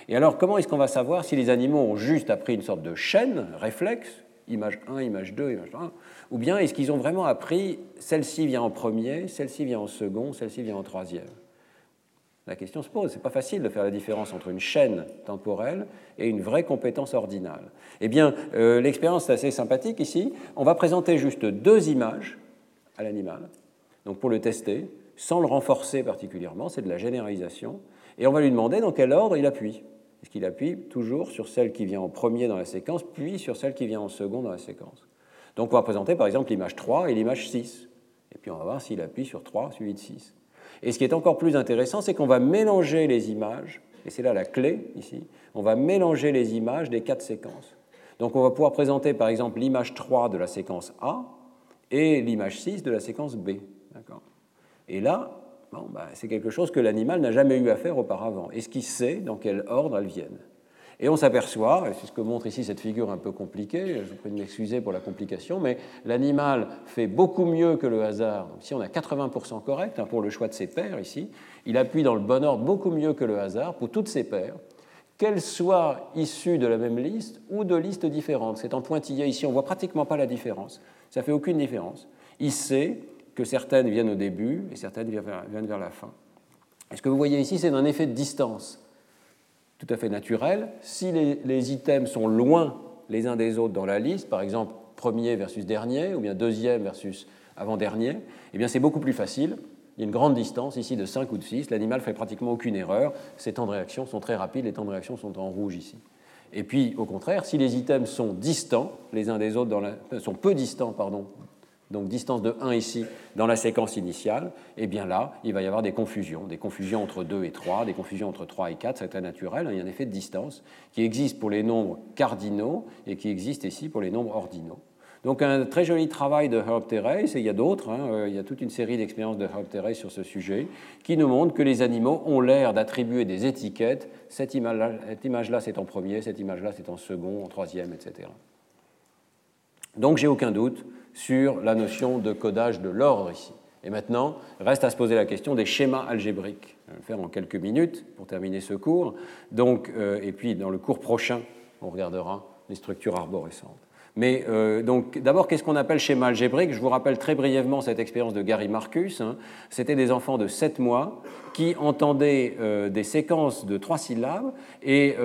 Et alors, comment est-ce qu'on va savoir si les animaux ont juste appris une sorte de chaîne, réflexe, image 1, image 2, image 1, ou bien est-ce qu'ils ont vraiment appris celle-ci vient en premier, celle-ci vient en second, celle-ci vient en troisième? La question se pose. Ce n'est pas facile de faire la différence entre une chaîne temporelle et une vraie compétence ordinale. Eh bien, euh, l'expérience est assez sympathique ici. On va présenter juste deux images à l'animal, donc pour le tester, sans le renforcer particulièrement, c'est de la généralisation, et on va lui demander dans quel ordre il appuie. Est-ce qu'il appuie toujours sur celle qui vient en premier dans la séquence, puis sur celle qui vient en second dans la séquence? Donc on va présenter par exemple l'image 3 et l'image 6, et puis on va voir s'il appuie sur 3 suivi de 6. Et ce qui est encore plus intéressant, c'est qu'on va mélanger les images, et c'est là la clé ici, on va mélanger les images des quatre séquences. Donc on va pouvoir présenter par exemple l'image 3 de la séquence A et l'image 6 de la séquence B. Et là, bon, bah, c'est quelque chose que l'animal n'a jamais eu à faire auparavant. Est-ce qu'il sait dans quel ordre elles viennent et on s'aperçoit, et c'est ce que montre ici cette figure un peu compliquée, je vous prie de m'excuser pour la complication, mais l'animal fait beaucoup mieux que le hasard. Si on a 80% correct hein, pour le choix de ses paires ici, il appuie dans le bon ordre beaucoup mieux que le hasard pour toutes ses paires, qu'elles soient issues de la même liste ou de listes différentes. C'est en pointillé ici, on voit pratiquement pas la différence. Ça fait aucune différence. Il sait que certaines viennent au début et certaines viennent vers la fin. Et ce que vous voyez ici, c'est un effet de distance tout à fait naturel. Si les, items sont loin les uns des autres dans la liste, par exemple premier versus dernier, ou bien deuxième versus avant-dernier, eh bien c'est beaucoup plus facile. Il y a une grande distance ici de 5 ou de 6. L'animal fait pratiquement aucune erreur. Ses temps de réaction sont très rapides. Les temps de réaction sont en rouge ici. Et puis, au contraire, si les items sont distants les uns des autres, sont peu distants pardon, donc distance de 1 ici dans la séquence initiale, et eh bien là, il va y avoir des confusions, des confusions entre 2 et 3, des confusions entre 3 et 4, c'est très naturel, il y a un effet de distance qui existe pour les nombres cardinaux et qui existe ici pour les nombres ordinaux. Donc un très joli travail de Herb Terrace, et il y a d'autres, hein, euh, il y a toute une série d'expériences de Herb Terrace sur ce sujet, qui nous montrent que les animaux ont l'air d'attribuer des étiquettes, cette image-là c'est en premier, cette image-là c'est en second, en troisième, etc. Donc j'ai aucun doute sur la notion de codage de l'ordre ici. Et maintenant, reste à se poser la question des schémas algébriques. Je vais le faire en quelques minutes pour terminer ce cours. Donc, euh, et puis, dans le cours prochain, on regardera les structures arborescentes. Mais euh, donc, d'abord, qu'est-ce qu'on appelle schéma algébrique? Je vous rappelle très brièvement cette expérience de Gary Marcus. Hein. C'était des enfants de 7 mois qui entendaient euh, des séquences de trois syllabes et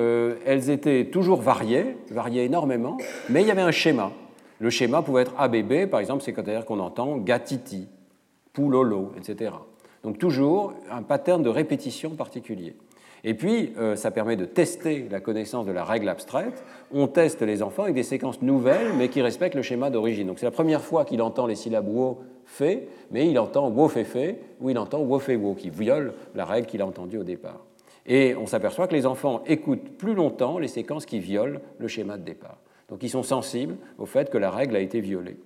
elles étaient toujours variées, variées énormément, mais il y avait un schéma. Le schéma pouvait être ABB, par exemple, c'est-à-dire qu'on entend gatiti, poulolo, etc. Donc toujours un pattern de répétition particulier. Et puis, euh, ça permet de tester la connaissance de la règle abstraite. On teste les enfants avec des séquences nouvelles, mais qui respectent le schéma d'origine. Donc c'est la première fois qu'il entend les syllabes wo, fait, mais il entend wo, fait, fait, ou il entend wo, fait, wo, qui viole la règle qu'il a entendue au départ. Et on s'aperçoit que les enfants écoutent plus longtemps les séquences qui violent le schéma de départ. Donc ils sont sensibles au fait que la règle a été violée.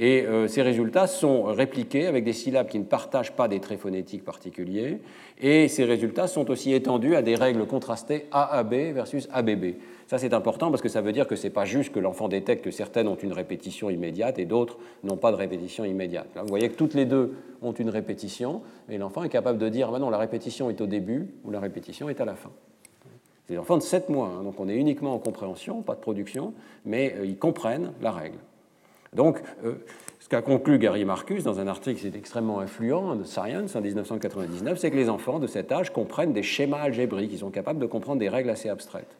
Et euh, ces résultats sont répliqués avec des syllabes qui ne partagent pas des traits phonétiques particuliers. Et ces résultats sont aussi étendus à des règles contrastées AAB versus ABB. Ça, c'est important parce que ça veut dire que ce n'est pas juste que l'enfant détecte que certaines ont une répétition immédiate et d'autres n'ont pas de répétition immédiate. vous voyez que toutes les deux ont une répétition, et l'enfant est capable de dire, non, la répétition est au début ou la répétition est à la fin. C'est des enfants de 7 mois, hein, donc on est uniquement en compréhension, pas de production, mais euh, ils comprennent la règle. Donc, euh, ce qu'a conclu Gary Marcus dans un article qui est extrêmement influent de Science en 1999, c'est que les enfants de cet âge comprennent des schémas algébriques, ils sont capables de comprendre des règles assez abstraites.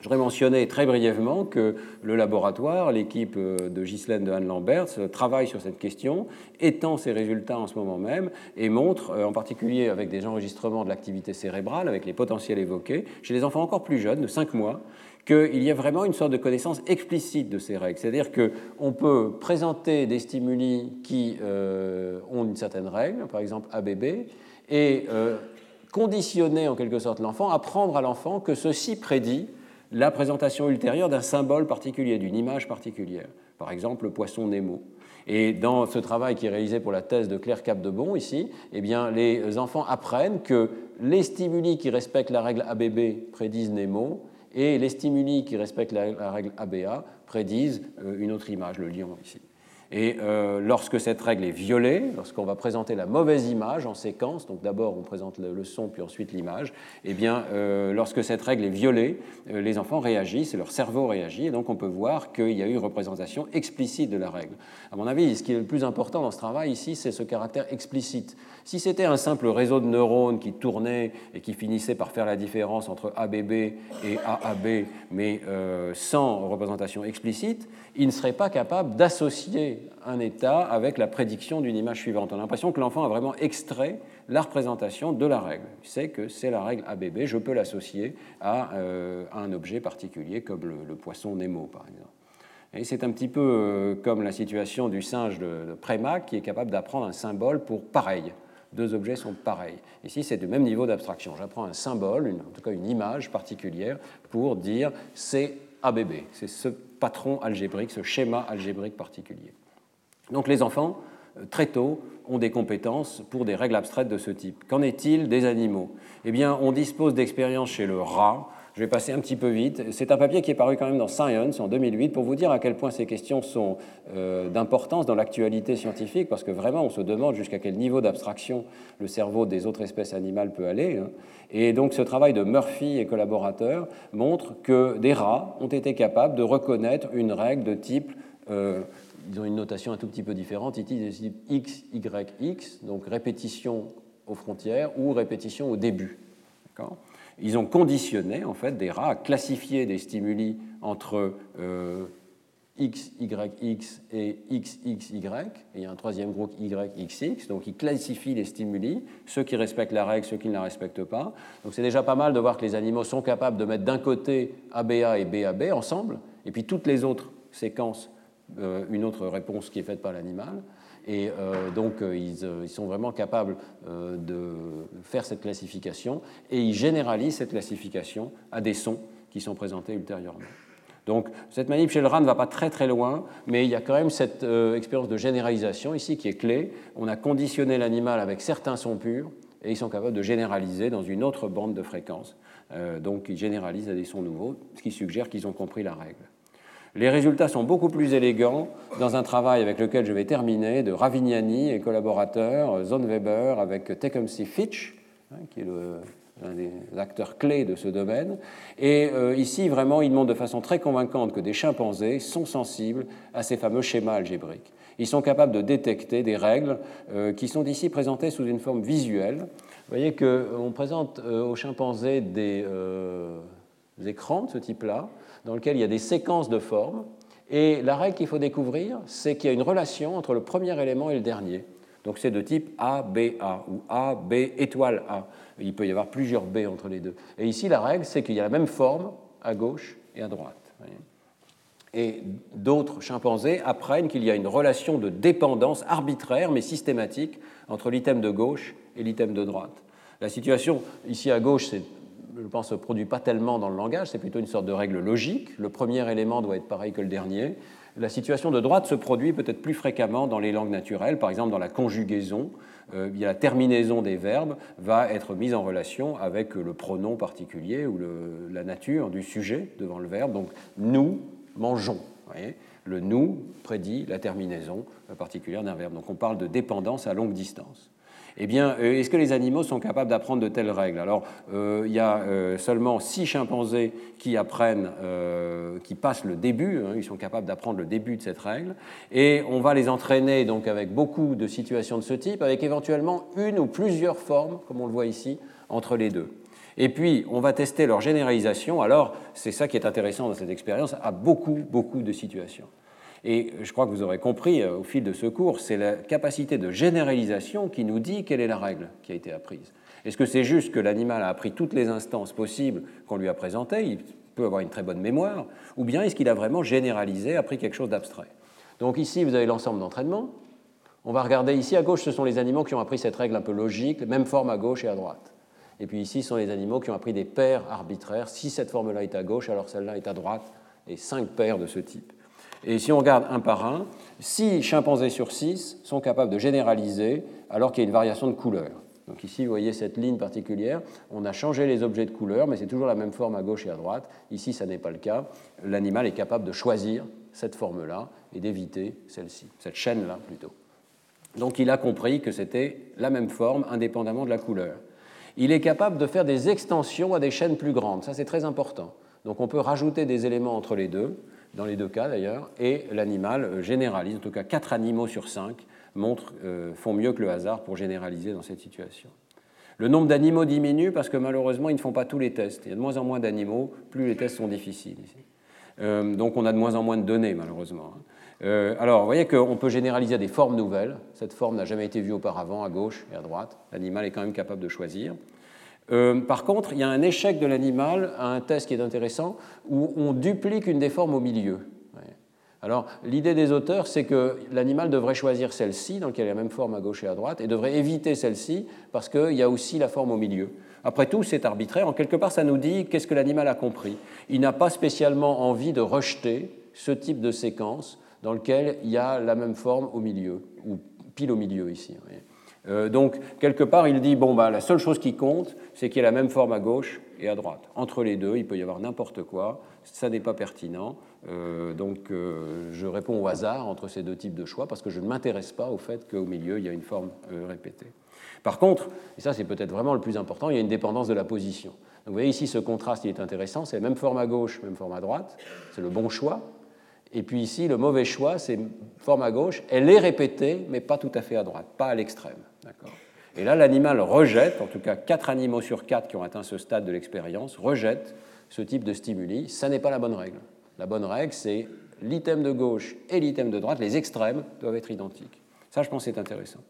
Je voudrais mentionner très brièvement que le laboratoire, l'équipe euh, de Ghislaine de Anne-Lambert, travaille sur cette question, étend ses résultats en ce moment même et montre, euh, en particulier avec des enregistrements de l'activité cérébrale, avec les potentiels évoqués, chez les enfants encore plus jeunes, de 5 mois, qu'il y a vraiment une sorte de connaissance explicite de ces règles. C'est-à-dire qu'on peut présenter des stimuli qui euh, ont une certaine règle, par exemple ABB, et conditionner en quelque sorte l'enfant, apprendre à l'enfant que ceci prédit la présentation ultérieure d'un symbole particulier, d'une image particulière. Par exemple, le poisson Nemo. Et dans ce travail qui est réalisé pour la thèse de Claire Capdebon ici, eh bien, les enfants apprennent que les stimuli qui respectent la règle ABB prédisent Nemo et les stimuli qui respectent la, règle ABA prédisent euh, une autre image, le lion ici. Et euh, lorsque cette règle est violée, lorsqu'on va présenter la mauvaise image en séquence, donc d'abord on présente le, son puis ensuite l'image, eh bien euh, lorsque cette règle est violée, euh, les enfants réagissent leur cerveau réagit, et donc on peut voir qu'il y a eu une représentation explicite de la règle. À mon avis, ce qui est le plus important dans ce travail ici, c'est ce caractère explicite. Si c'était un simple réseau de neurones qui tournait et qui finissait par faire la différence entre ABB et AAB, mais sans représentation explicite, il ne serait pas capable d'associer un état avec la prédiction d'une image suivante. On a l'impression que l'enfant a vraiment extrait la représentation de la règle. Il sait que c'est la règle ABB, je peux l'associer à, euh, un objet particulier comme le, poisson Nemo, par exemple. Et c'est un petit peu euh, comme la situation du singe de, Prémac qui est capable d'apprendre un symbole pour pareil. Deux objets sont pareils. Ici, c'est du même niveau d'abstraction. J'apprends un symbole, en tout cas une image particulière, pour dire c'est ABB. C'est ce patron algébrique, ce schéma algébrique particulier. Donc les enfants, euh, très tôt, ont des compétences pour des règles abstraites de ce type. Qu'en est-il des animaux? Eh bien, on dispose d'expériences chez le rat, je vais passer un petit peu vite. C'est un papier qui est paru quand même dans Science en 2008 pour vous dire à quel point ces questions sont euh, d'importance dans l'actualité scientifique, parce que vraiment on se demande jusqu'à quel niveau d'abstraction le cerveau des autres espèces animales peut aller. Hein. Et donc ce travail de Murphy et collaborateurs montre que des rats ont été capables de reconnaître une règle de type... Euh, ils ont une notation un tout petit peu différente, ils disent X, Y, X, donc répétition aux frontières ou répétition au début. Ils ont conditionné en fait des rats à classifier des stimuli entre euh, X, Y, X et X, X, Y. Il y a un troisième groupe Y, X, X. Donc ils classifient les stimuli, ceux qui respectent la règle, ceux qui ne la respectent pas. Donc c'est déjà pas mal de voir que les animaux sont capables de mettre d'un côté ABA et BAB ensemble, et puis toutes les autres séquences, euh, une autre réponse qui est faite par l'animal. Et euh, donc, euh, euh, ils, sont vraiment capables de faire cette classification et ils généralisent cette classification à des sons qui sont présentés ultérieurement. Donc, cette manip chez le rat ne va pas très très loin, mais il y a quand même cette expérience de généralisation ici qui est clé. On a conditionné l'animal avec certains sons purs et ils sont capables de généraliser dans une autre bande de fréquences. donc, ils généralisent à des sons nouveaux, ce qui suggère qu'ils ont compris la règle. Les résultats sont beaucoup plus élégants dans un travail avec lequel je vais terminer de Ravignani et collaborateurs, Weber avec Tecumseh Fitch, hein, qui est l'un des acteurs clés de ce domaine. Et euh, ici, vraiment, il montre de façon très convaincante que des chimpanzés sont sensibles à ces fameux schémas algébriques. Ils sont capables de détecter des règles euh, qui sont ici présentées sous une forme visuelle. Vous voyez qu'on présente euh, aux chimpanzés des écrans de ce type-là dans lequel il y a des séquences de formes. Et la règle qu'il faut découvrir, c'est qu'il y a une relation entre le premier élément et le dernier. Donc c'est de type A, B, A ou A, B, étoile A. Il peut y avoir plusieurs B entre les deux. Et ici, la règle, c'est qu'il y a la même forme à gauche et à droite. Et d'autres chimpanzés apprennent qu'il y a une relation de dépendance arbitraire mais systématique entre l'item de gauche et l'item de droite. La situation ici à gauche, c'est je pense, ne se produit pas tellement dans le langage, c'est plutôt une sorte de règle logique. Le premier élément doit être pareil que le dernier. La situation de droite se produit peut-être plus fréquemment dans les langues naturelles, par exemple dans la conjugaison. Euh, la terminaison des verbes va être mise en relation avec le pronom particulier ou la nature du sujet devant le verbe. Donc, nous mangeons. le nous prédit la terminaison particulière d'un verbe. Donc, on parle de dépendance à longue distance eh bien, euh, est-ce que les animaux sont capables d'apprendre de telles règles? Alors, euh, il y a euh, seulement six chimpanzés qui apprennent, qui passent le début, hein, ils sont capables d'apprendre le début de cette règle, et on va les entraîner donc avec beaucoup de situations de ce type, avec éventuellement une ou plusieurs formes, comme on le voit ici, entre les deux. Et puis, on va tester leur généralisation. Alors, c'est ça qui est intéressant dans cette expérience, à beaucoup, beaucoup de situations. Et je crois que vous aurez compris euh, au fil de ce cours, c'est la capacité de généralisation qui nous dit quelle est la règle qui a été apprise. Est-ce que c'est juste que l'animal a appris toutes les instances possibles qu'on lui a présentées Il peut avoir une très bonne mémoire. Ou bien est-ce qu'il a vraiment généralisé, appris quelque chose d'abstrait? Donc ici, vous avez l'ensemble d'entraînement. On va regarder ici à gauche, ce sont les animaux qui ont appris cette règle un peu logique, même forme à gauche et à droite. Et puis ici, ce sont les animaux qui ont appris des paires arbitraires. Si cette forme-là est à gauche, alors celle-là est à droite, et cinq paires de ce type. Et si on regarde un par un, six chimpanzés sur six sont capables de généraliser alors qu'il y a une variation de couleur. Donc ici, vous voyez cette ligne particulière. On a changé les objets de couleur, mais c'est toujours la même forme à gauche et à droite. Ici, ça n'est pas le cas. L'animal est capable de choisir cette forme-là et d'éviter celle-ci, cette chaîne-là plutôt. Donc il a compris que c'était la même forme indépendamment de la couleur. Il est capable de faire des extensions à des chaînes plus grandes. Ça, c'est très important. Donc on peut rajouter des éléments entre les deux, dans les deux cas d'ailleurs, et l'animal généralise. En tout cas, quatre animaux sur cinq montrent, euh, font mieux que le hasard pour généraliser dans cette situation. Le nombre d'animaux diminue parce que malheureusement, ils ne font pas tous les tests. Il y a de moins en moins d'animaux, plus les tests sont difficiles. Euh, donc on a de moins en moins de données, malheureusement. Hein. Euh, alors, vous voyez qu'on peut généraliser à des formes nouvelles. Cette forme n'a jamais été vue auparavant, à gauche et à droite. L'animal est quand même capable de choisir. Par contre, il y a un échec de l'animal à un test qui est intéressant, où on duplique une des formes au milieu. Alors, l'idée des auteurs, c'est que l'animal devrait choisir celle-ci, donc il y a la même forme à gauche et à droite, et devrait éviter celle-ci, parce qu'il y a aussi la forme au milieu. Après tout, c'est arbitraire. En quelque part, ça nous dit qu'est-ce que l'animal a compris. Il n'a pas spécialement envie de rejeter ce type de séquence dans lequel il y a la même forme au milieu, ou pile au milieu ici. Euh, donc, quelque part, il dit bon, bah, la seule chose qui compte, c'est qu'il y ait la même forme à gauche et à droite. Entre les deux, il peut y avoir n'importe quoi, ça n'est pas pertinent. Euh, donc euh, je réponds au hasard entre ces deux types de choix parce que je ne m'intéresse pas au fait qu'au milieu, il y a une forme répétée. Par contre, et ça c'est peut-être vraiment le plus important, il y a une dépendance de la position. Donc vous voyez ici ce contraste il est intéressant, c'est même forme à gauche, même forme à droite, c'est le bon choix. Et puis ici, le mauvais choix, c'est forme à gauche, elle est répétée, mais pas tout à fait à droite, pas à l'extrême. Et là, l'animal rejette, en tout cas 4 animaux sur 4 qui ont atteint ce stade de l'expérience, rejettent ce type de stimuli. Ça n'est pas la bonne règle. La bonne règle, c'est l'item de gauche et l'item de droite, les extrêmes doivent être identiques. Ça, je pense, c'est intéressant.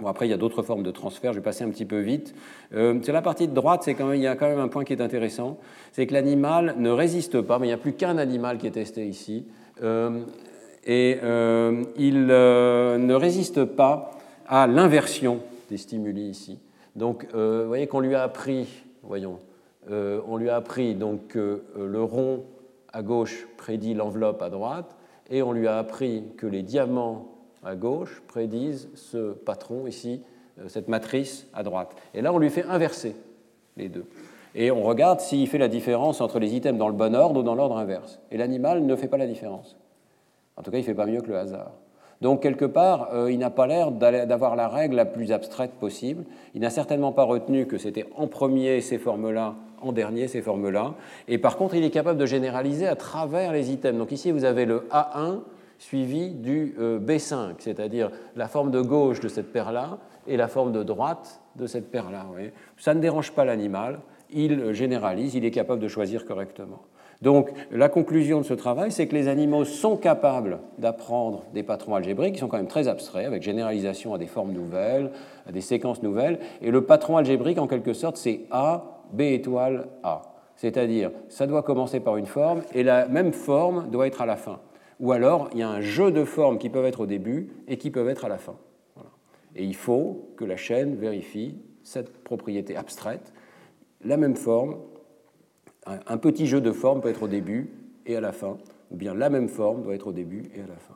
Bon, après, il y a d'autres formes de transfert, je vais passer un petit peu vite. Euh, c'est la partie de droite, quand même, il y a quand même un point qui est intéressant, c'est que l'animal ne résiste pas, mais il n'y a plus qu'un animal qui est testé ici, et euh, il ne résiste pas à l'inversion des stimuli ici. Donc, vous voyez qu'on lui a appris, voyons, on lui a appris donc que le rond à gauche prédit l'enveloppe à droite, et on lui a appris que les diamants à gauche prédisent ce patron ici, euh, cette matrice à droite. Et là, on lui fait inverser les deux. Et on regarde s'il fait la différence entre les items dans le bon ordre ou dans l'ordre inverse. Et l'animal ne fait pas la différence. En tout cas, il ne fait pas mieux que le hasard. Donc, quelque part, euh, il n'a pas l'air d'avoir la règle la plus abstraite possible. Il n'a certainement pas retenu que c'était en premier ces formes-là en dernier ces formes-là. Et par contre, il est capable de généraliser à travers les items. Donc ici, vous avez le A1 suivi du euh, B5, c'est-à-dire la forme de gauche de cette paire-là et la forme de droite de cette paire-là. Ça ne dérange pas l'animal, il généralise, il est capable de choisir correctement. Donc la conclusion de ce travail, c'est que les animaux sont capables d'apprendre des patrons algébriques qui sont quand même très abstraits, avec généralisation à des formes nouvelles, à des séquences nouvelles. Et le patron algébrique, en quelque sorte, c'est A B étoile A. C'est-à-dire, ça doit commencer par une forme et la même forme doit être à la fin. Ou alors, il y a un jeu de formes qui peuvent être au début et qui peuvent être à la fin. Et il faut que la chaîne vérifie cette propriété abstraite. La même forme, un petit jeu de formes peut être au début et à la fin, ou bien la même forme doit être au début et à la fin.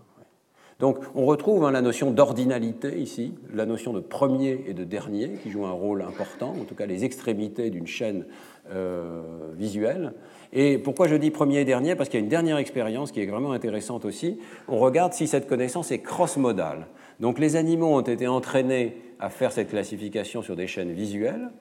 Donc on retrouve hein, la notion d'ordinalité ici, la notion de premier et de dernier qui joue un rôle important, en tout cas les extrémités d'une chaîne euh, visuelle. Et pourquoi je dis premier et dernier? Parce qu'il y a une dernière expérience qui est vraiment intéressante aussi. On regarde si cette connaissance est cross-modale. Donc les animaux ont été entraînés à faire cette classification sur des chaînes visuelles,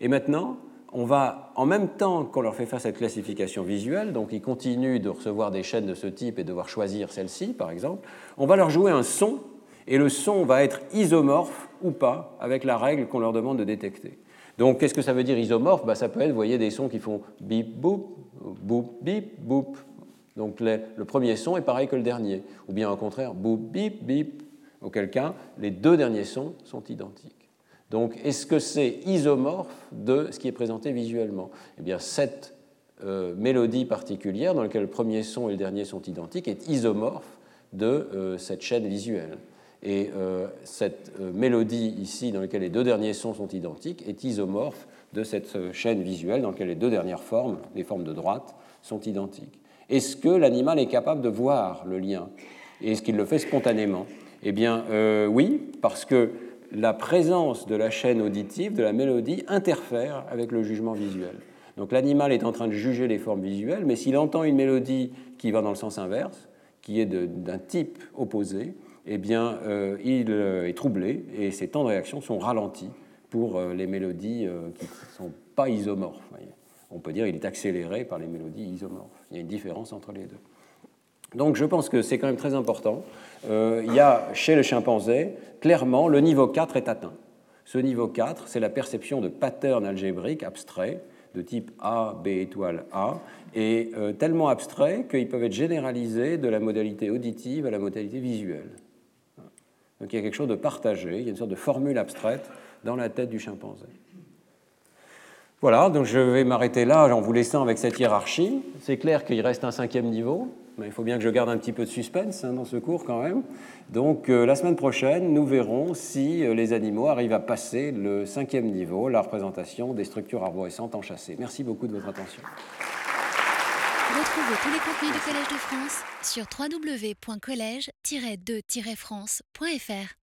et maintenant on va, en même temps qu'on leur fait faire cette classification visuelle, donc ils continuent de recevoir des chaînes de ce type et devoir choisir celle-ci, par exemple, on va leur jouer un son, et le son va être isomorphe ou pas avec la règle qu'on leur demande de détecter. Donc, qu'est-ce que ça veut dire isomorphe? Bah, Ça peut être, vous voyez, des sons qui font bip, boop, boop, bip, boop. Donc, le premier son est pareil que le dernier. Ou bien, au contraire, boop, bip, bip. Auquel cas, les deux derniers sons sont identiques. Donc, est-ce que c'est isomorphe de ce qui est présenté visuellement? Eh bien, cette euh, mélodie particulière, dans laquelle le premier son et le dernier sont identiques, est isomorphe de euh, cette chaîne visuelle. Et euh, cette mélodie ici, dans laquelle les deux derniers sons sont identiques, est isomorphe de cette chaîne visuelle dans laquelle les deux dernières formes, les formes de droite, sont identiques. Est-ce que l'animal est capable de voir le lien? Et est-ce qu'il le fait spontanément? Eh bien, oui, parce que la présence de la chaîne auditive, de la mélodie, interfère avec le jugement visuel. Donc l'animal est en train de juger les formes visuelles, mais s'il entend une mélodie qui va dans le sens inverse, qui est d'un type opposé, eh bien, euh, il euh, est troublé et ses temps de réaction sont ralentis pour euh, les mélodies qui ne sont pas isomorphes. On peut dire qu'il est accéléré par les mélodies isomorphes. Il y a une différence entre les deux. Donc je pense que c'est quand même très important. il y a chez le chimpanzé, clairement, le niveau 4 est atteint. Ce niveau 4, c'est la perception de patterns algébriques abstraits de type A, B étoile A, est euh, tellement abstrait qu'ils peuvent être généralisés de la modalité auditive à la modalité visuelle. Donc il y a quelque chose de partagé, il y a une sorte de formule abstraite dans la tête du chimpanzé. Voilà, donc je vais m'arrêter là en vous laissant avec cette hiérarchie. C'est clair qu'il reste un cinquième niveau, mais il faut bien que je garde un petit peu de suspense hein, dans ce cours quand même. Donc euh, la semaine prochaine, nous verrons si euh, les animaux arrivent à passer le cinquième niveau, la représentation des structures arborescentes enchâssées. Merci beaucoup de votre attention. Retrouvez tous les contenus du Collège de France sur www.colège-2-france.fr.